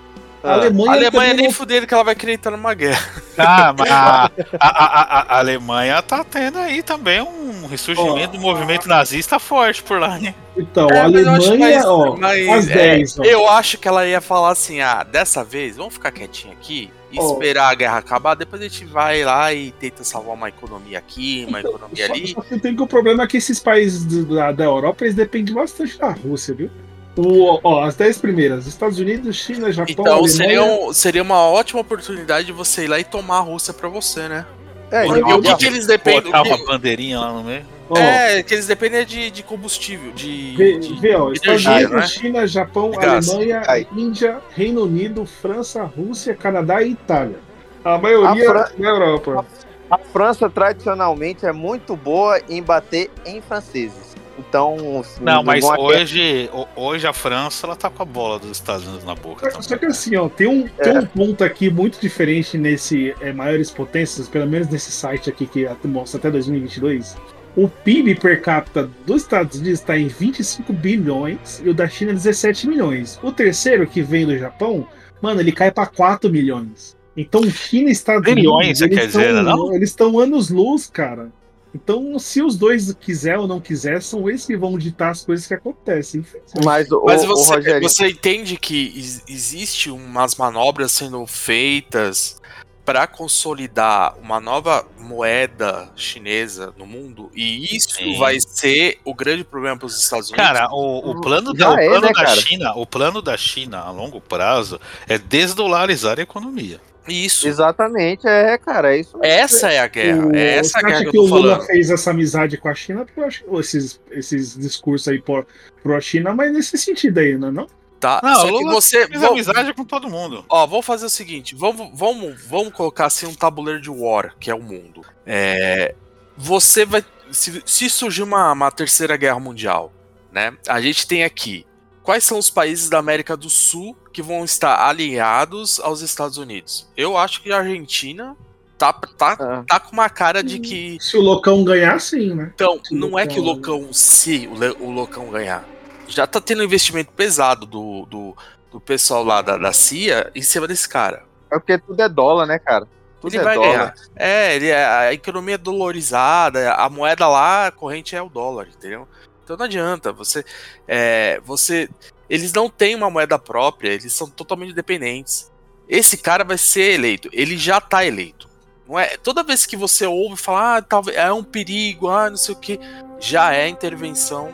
Ah, A Alemanha, a Alemanha nem não- fudendo que ela vai querer entrar numa guerra. Tá, [laughs] mas a, a- a- a- a Alemanha tá tendo aí também um ressurgimento do movimento nazista forte por lá, né? Então, É, a mas eu acho Alemanha, mais- ó, mas, as é, 10. ó. eu acho que ela ia falar assim: ah, dessa vez, vamos ficar quietinho aqui, e Ó. esperar a guerra acabar, depois a gente vai lá e tenta salvar uma economia aqui, uma economia Só, ali. só que tem que o problema é que esses países do- da, da Europa eles dependem bastante da Rússia, viu? O, ó, as 10 primeiras: Estados Unidos, China, Japão, Então Alemanha. seria, um- seria uma ótima oportunidade de você ir lá e tomar a Rússia pra você, né? É, e o que, que eles dependem? Botar uma bandeirinha lá no meio. Ó, É, que eles dependem de, de combustível, de, Vê, de vê, ó, Estados energia, Unidos, né? China, Japão, De. Alemanha, Aí. Índia, Reino Unido, França, Rússia, Canadá e Itália. A maioria A Fran- na Europa. A França tradicionalmente é muito boa em bater em franceses. Então, se Não, mas hoje, ho- hoje a França ela tá com a bola dos Estados Unidos na boca. Só que assim, ó, tem um, tem um ponto aqui muito diferente nesse é, maiores potências, pelo menos nesse site aqui que mostra até 2022. O PIB per capita dos Estados Unidos está em 25 bilhões e o da China 17 milhões. O terceiro, que vem do Japão, mano, ele cai para 4 milhões. Então, China e Estados Bilhões, Unidos, você eles quer dizer, né, não? eles estão anos luz, cara. Então, se os dois quiser ou não quiser, são eles que vão ditar as coisas que acontecem. Mas, o, Mas você, Rogério, você entende que ex- existe umas manobras sendo feitas para consolidar uma nova moeda chinesa no mundo e isso Sim. vai ser o grande problema para os Estados Unidos? Cara, o, o plano, Já da, o é, plano né, da cara? China, o plano da China a longo prazo é desdolarizar a economia. Isso. exatamente, é, cara, é isso mesmo. Essa é a guerra. O- é essa a guerra que que o Lula falando. fez essa amizade com a China? Porque eu acho que esses, esses discursos aí pro, pro China, mas nesse sentido aí, não é não? Tá? Não, Só que você. Fez vamos- amizade com todo mundo. Ó, vamos fazer o seguinte, vamos, vamos, vamos colocar assim um tabuleiro de war, que é o mundo. É, você vai. Se, se surgir uma, uma terceira guerra mundial, né? A gente tem aqui. Quais são os países da América do Sul que vão estar aliados aos Estados Unidos? Eu acho que a Argentina tá, tá, Ah. tá com uma cara de que. Se o Locão ganhar, sim, né? Então, Se não é que o Locão- se o, Le- o Locão ganhar. Já tá tendo um investimento pesado do, do, do pessoal lá da, da CIA em cima desse cara. É porque tudo é dólar, né, cara? Tudo Ele é vai dólar. ganhar. É, ele é, a economia é dolarizada, a moeda lá a corrente é o dólar, entendeu? Então não adianta, você. é, você. Eles não têm uma moeda própria, eles são totalmente dependentes. Esse cara vai ser eleito, ele já tá eleito. Não é, toda vez que você ouve falar, ah, talvez é um perigo, ah, não sei o que, já é intervenção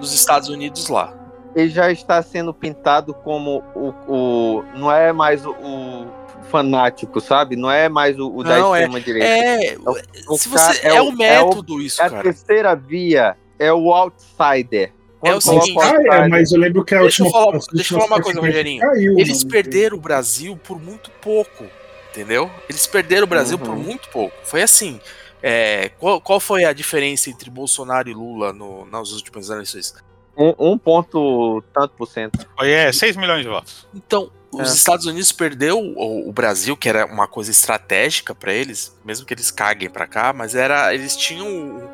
dos Estados Unidos lá. Ele já está sendo pintado como o. o não é mais o, o fanático, sabe? Não é mais o, o da Não, é- extrema-direita. é- o se cara- você- é o método é isso, É a cara. terceira via, é o outsider. É o seguinte- outsider- Ah, é, mas eu lembro que a Deixa eu falar, deixa eu falar uma coisa, Rogerinho. caiu, Eles né? perderam o Brasil por muito pouco, entendeu? Eles perderam o Brasil por Uhum. muito pouco. Foi assim. é, qual, qual foi a diferença entre Bolsonaro e Lula no- nas últimas eleições? Um, um ponto tanto por cento. Foi é 6 milhões de votos. Então, os É. Estados Unidos perdeu o, o Brasil, que era uma coisa estratégica pra eles, mesmo que eles caguem pra cá, mas era eles tinham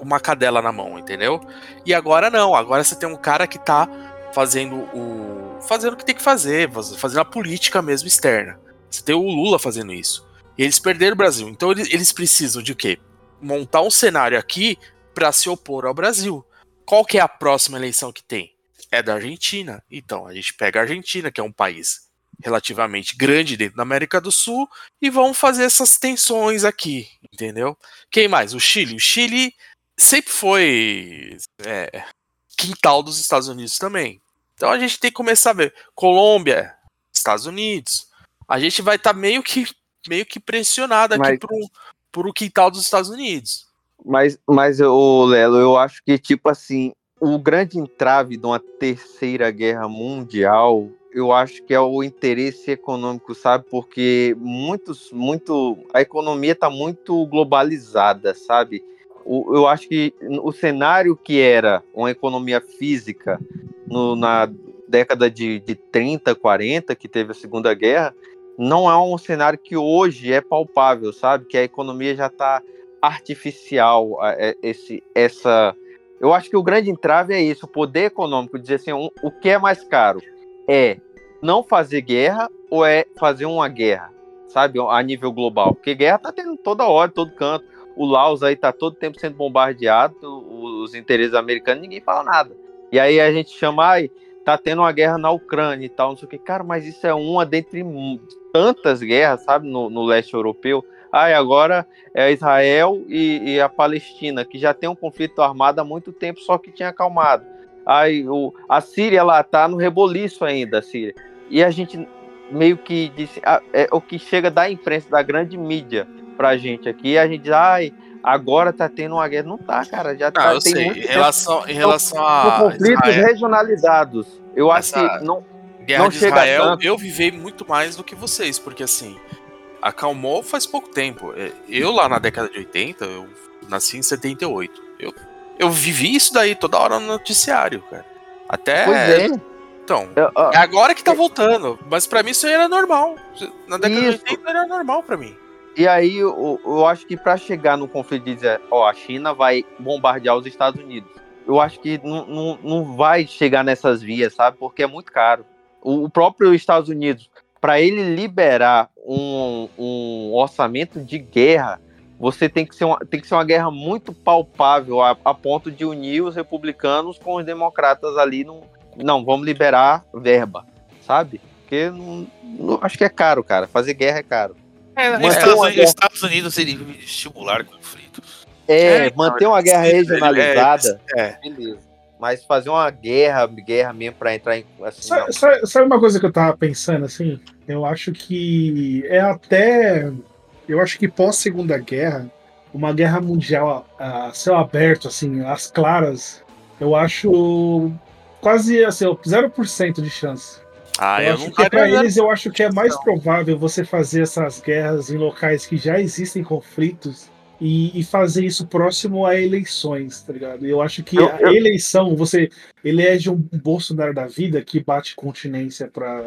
uma cadela na mão, entendeu? E agora não, agora você tem um cara que tá fazendo o fazendo o que tem que fazer, faz- fazendo a política mesmo externa. Você tem o Lula fazendo isso. E eles perderam o Brasil. Então eles, precisam de quê? Montar um cenário aqui pra se opor ao Brasil. Qual que é a próxima eleição que tem? É da Argentina. Então, a gente pega a Argentina, que é um país relativamente grande dentro da América do Sul, e vão fazer essas tensões aqui, entendeu? Quem mais? O Chile. O Chile sempre foi é, quintal dos Estados Unidos também. Então a gente tem que começar a ver. Colômbia, Estados Unidos. A gente vai estar meio que meio que pressionado aqui Mas- pro, pro quintal dos Estados Unidos. Mas, mas o Lelo, eu acho que, tipo assim, o grande entrave de uma terceira guerra mundial, eu acho que é o interesse econômico, sabe? Porque muitos, muito, a economia está muito globalizada, sabe? O- eu acho que o cenário que era uma economia física no- na década de, de 30, 40, que teve a Segunda Guerra, não é um cenário que hoje é palpável, sabe? Que a economia já está artificial, é- esse, essa. Eu acho que o grande entrave é isso, o poder econômico, dizer assim, um- o que é mais caro? É não fazer guerra ou é fazer uma guerra, sabe? A nível global. Porque guerra tá tendo toda hora, todo canto. O Laos aí tá todo tempo sendo bombardeado, os interesses americanos, ninguém fala nada. E aí a gente chama, ai, tá tendo uma guerra na Ucrânia e tal, não sei o que. Cara, mas isso é uma dentre tantas guerras, sabe, no, no leste europeu. Ai, agora é Israel e, e a Palestina, que já tem um conflito armado há muito tempo, só que tinha acalmado. Aí o, a Síria lá tá no reboliço ainda, a Síria. E a gente meio que disse, ah, é o que chega da imprensa, da grande mídia pra gente aqui, a gente diz, ai, agora tá tendo uma guerra. Não tá, cara, já Não, tá eu tem sei. Em relação, em relação a conflitos Israel- regionalizados. Eu acho que não, Guerra não de chega Israel, tanto. eu vivei muito mais do que vocês, porque assim, acalmou faz pouco tempo. É, Eu lá na década de 80, eu nasci em 78. Eu, eu vivi isso daí toda hora no noticiário, cara. Até. Pois é. Então, é agora que tá voltando. Mas pra mim isso aí era normal. Na década Isso. de 80 era normal pra mim. E aí eu, eu acho que para chegar no conflito de dizer, ó, a China vai bombardear os Estados Unidos. Eu acho que não, não, não vai chegar nessas vias, sabe? Porque é muito caro. O, o próprio Estados Unidos, para ele liberar um, um orçamento de guerra, você tem que ser uma, tem que ser uma guerra muito palpável a, a ponto de unir os republicanos com os democratas ali. No, não, vamos liberar verba, sabe? Porque não, não- acho que é caro, cara. Fazer guerra é caro. É, Manter Estados, uma Unidos, guerra- Estados Unidos ele estimular conflitos. É, É, manter então, uma guerra regionalizada, é. beleza. Mas fazer uma guerra, guerra mesmo pra entrar em. Assim. Sabe, sabe- sabe uma coisa que eu tava pensando assim? Eu acho que é até. Eu acho que pós Segunda Guerra, uma guerra mundial a, a céu aberto, assim, às claras, eu acho quase assim, 0% de chance. Ah, eu, acho não que para eles eu acho que é mais provável você fazer essas guerras em locais que já existem conflitos e, e fazer isso próximo a eleições, tá ligado? Eu acho que Eu- a eu- eleição, você elege um Bolsonaro da vida que bate continência para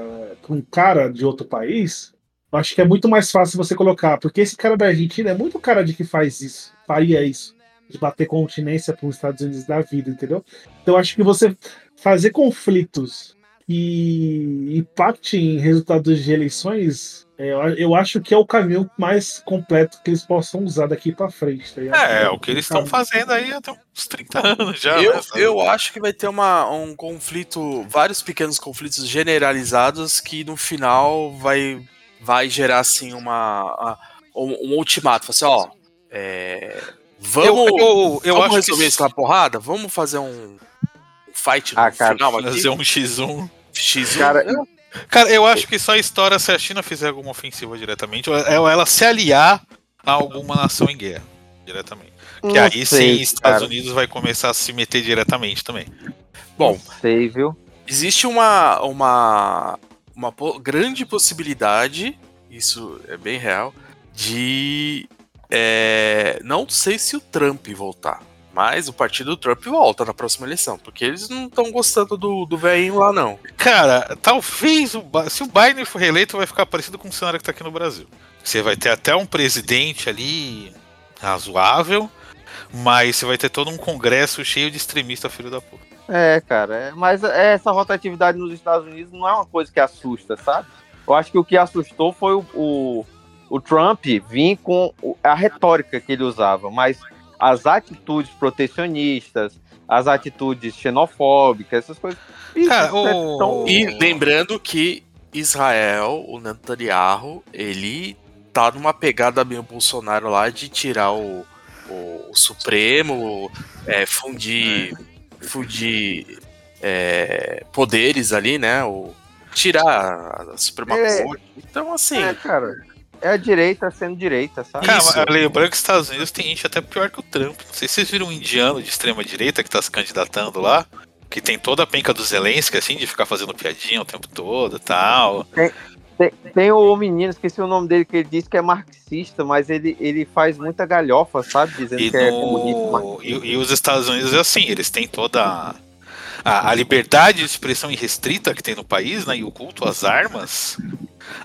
um cara de outro país, eu acho que é muito mais fácil você colocar, porque esse cara da Argentina é muito cara de que faz isso, faria isso, de bater continência para os Estados Unidos da vida, entendeu? Então eu acho que você fazer conflitos que impactem em resultados de eleições, é, eu- acho que é o caminho mais completo que eles possam usar daqui para frente. Tá? É, é o que eles estão fazendo aí até uns 30 anos já. Eu, né, eu acho que vai ter uma, um conflito, vários pequenos conflitos generalizados que no final vai, vai gerar assim uma a- um, ultimato. Assim, ó, é, vamos, Eu- eu- eu vamos acho que resolver isso- na porrada? Vamos fazer um fight no Ah, cara, final aqui? Fazer um X1. X1. Cara, Cara, eu acho que só estoura se a China fizer alguma ofensiva diretamente, ou é- ela se aliar a alguma nação em guerra diretamente. Que Não aí sei, sim, Estados cara. Unidos vai começar a se meter diretamente também. Bom, sei, viu? existe uma, uma, uma po- grande possibilidade, isso é bem real, de. é, não sei se o Trump voltar, mas o partido do Trump volta na próxima eleição, porque eles não estão gostando do, do velhinho lá, não. Cara, talvez o se o Biden for reeleito, vai ficar parecido com o cenário que tá aqui no Brasil. Você vai ter até um presidente ali razoável, mas você vai ter todo um congresso cheio de extremista filho da puta. É, cara, é- mas essa rotatividade nos Estados Unidos não é uma coisa que assusta, sabe? Eu acho que o que assustou foi o, o, o Trump vir com a retórica que ele usava, mas as atitudes protecionistas, as atitudes xenofóbicas, essas coisas. Cara, é o- tão- E lembrando que Israel, o Netanyahu, ele tá numa pegada meio Bolsonaro lá de tirar o, o, o Supremo, é, fundir, fundir é, poderes ali, né? O, tirar a Suprema É. Então, assim. É, cara. É a direita sendo direita, sabe? Cara, mas lembrando que os Estados Unidos tem gente até pior que o Trump. Não sei se vocês viram um indiano de extrema direita que tá se candidatando lá, que tem toda a penca do Zelensky, assim, de ficar fazendo piadinha o tempo todo e tal. Tem, tem, tem o menino, esqueci o nome dele, que ele diz que é marxista, mas ele, ele faz muita galhofa, sabe? Dizendo E, que é no- comunista. marxista. e- e os Estados Unidos é assim, eles têm toda a, a, liberdade de expressão irrestrita que tem no país, né, e o culto às armas,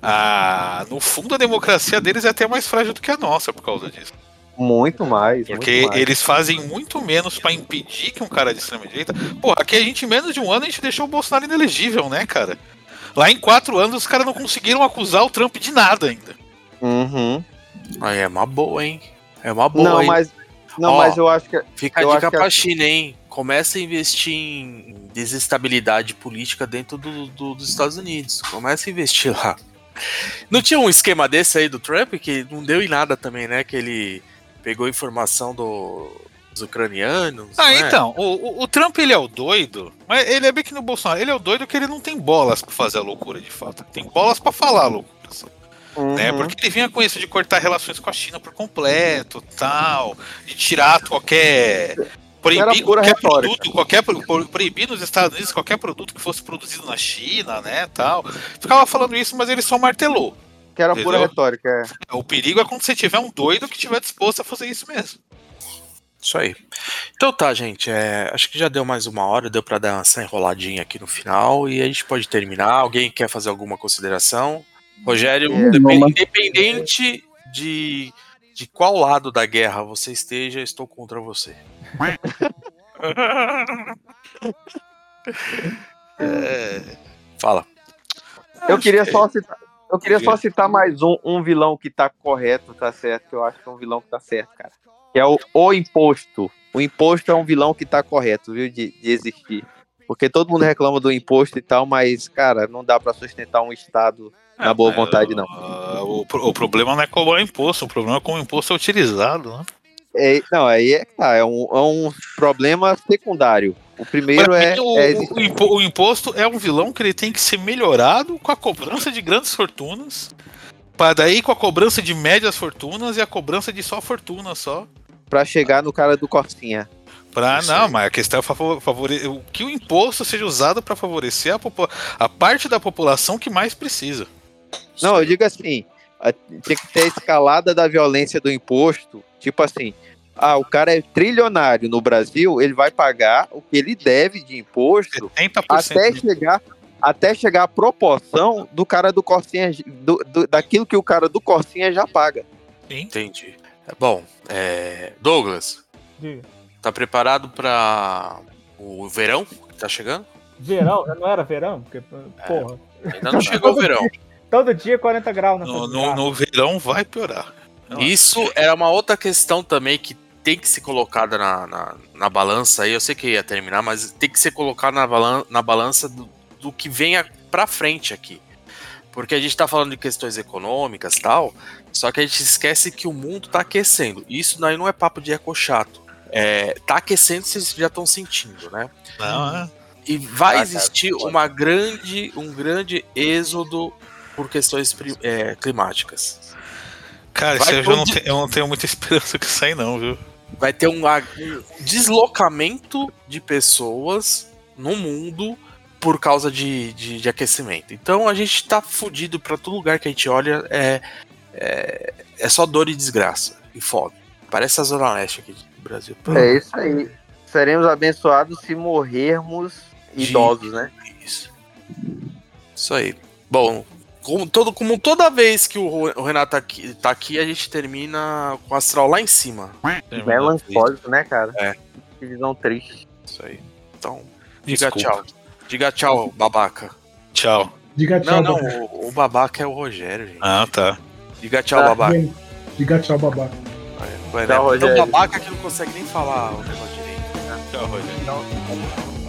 a, no fundo a democracia deles é até mais frágil do que a nossa por causa disso. Muito mais. Porque muito mais. eles fazem muito menos pra impedir que um cara de extrema direita. Pô, aqui a gente, em menos de um ano, a gente deixou o Bolsonaro inelegível, né, cara? Lá em quatro anos, os caras não conseguiram acusar o Trump de nada ainda. Uhum. Aí é uma boa, hein? É uma boa, Não, hein? mas. Não, Ó, mas eu acho que. Fica a dica acho que pra China, hein? Começa a investir em desestabilidade política dentro do- do- dos Estados Unidos. Começa a investir lá. Não tinha um esquema desse aí do Trump que não deu em nada também, né? Que ele pegou informação do- dos ucranianos. Ah, né? então, o, o- o Trump ele é o doido, mas ele é bem que no Bolsonaro, ele é o doido que ele não tem bolas pra fazer a loucura de fato. Tem bolas pra falar a loucura. só. Uhum. Né? Porque ele vinha com isso de cortar relações com a China por completo, tal, de tirar qualquer proibir pura qualquer retórica. produto, qualquer pro- pro- proibir nos Estados Unidos qualquer produto que fosse produzido na China, né, tal. Ficava falando isso, mas ele só martelou. Que era pura Entendeu? retórica. é. O perigo é quando você tiver um doido que estiver disposto a fazer isso mesmo. Isso aí. Então tá, gente. é, acho que já deu mais uma hora, deu pra dar essa enroladinha aqui no final e a gente pode terminar. Alguém quer fazer alguma consideração? Rogério, É, mas- independente de, de qual lado da guerra você esteja, estou contra você. É, [laughs] Fala. Eu queria só citar. Eu queria só citar mais um, um vilão que tá correto, tá certo, que eu acho que é um vilão que tá certo, cara. Que é o, o imposto. O imposto é um vilão que tá correto, viu, de, de existir. Porque todo mundo reclama do imposto e tal, mas, cara, não dá pra sustentar um Estado na boa vontade, não. Ah, o, o problema não é cobrar imposto, o problema é como o imposto é utilizado, né? É, não, aí é que tá, é um, é um problema secundário. O primeiro é, o, é o impo- o imposto é um vilão que ele tem que ser melhorado com a cobrança de grandes fortunas, para daí com a cobrança de médias fortunas e a cobrança de só fortuna só. Pra chegar no cara do Corsinha. Pra, não, mas a questão é favor- favore- o que o imposto seja usado para favorecer a, a parte da população que mais precisa. Não, eu digo assim, tinha que ter a escalada da violência do imposto, tipo assim, ah, o cara é trilionário no Brasil, ele vai pagar o que ele deve de imposto 70% até chegar até chegar a proporção do cara do Corsinha, do, do- daquilo que o cara do Corsinha já paga. Entendi. É, Bom, é, Douglas, Diga. tá preparado para o verão que tá chegando? Verão? Já não era verão? Porque, porra. Ainda não chegou o verão. dia- Todo dia 40 graus nessa No, no, no verão vai piorar. Isso era uma outra questão também que tem que ser colocada na, na, na balança aí. Eu sei que ia terminar, mas tem que ser colocado na, balan na balança do, do que venha pra frente aqui. Porque a gente tá falando de questões econômicas e tal, só que a gente esquece que o mundo tá aquecendo. Isso daí não é papo de eco chato. É, tá aquecendo, vocês já estão sentindo, né? Não, é. E vai Ah, cara, existir uma grande, um grande êxodo por questões é, climáticas. Cara, Vai isso eu, já não todo- te- eu não tenho muita [laughs] esperança que isso aí não, viu? vai ter um, um deslocamento de pessoas no mundo por causa de, de, de aquecimento. Então a gente tá fudido pra todo lugar que a gente olha, é, é, é só dor e desgraça e fome. Parece a Zona Leste aqui do Brasil. É isso aí. Seremos abençoados se morrermos idosos, né? Isso. Isso aí. Bom, como, todo, como toda vez que o Renato tá aqui, tá aqui, a gente termina com o astral lá em cima. Melancólico, né, cara? É. Que visão triste. Isso aí. Então, diga Desculpa. tchau. Diga tchau, babaca. Tchau. Diga tchau, Não, não, babaca. o, o babaca é o Rogério, gente. Ah, tá. Diga tchau, Tá. babaca. Diga tchau, babaca. Vai, Tchau, né? Então, Rogério. babaca que não consegue nem falar o negócio direito. Tchau, Rogério.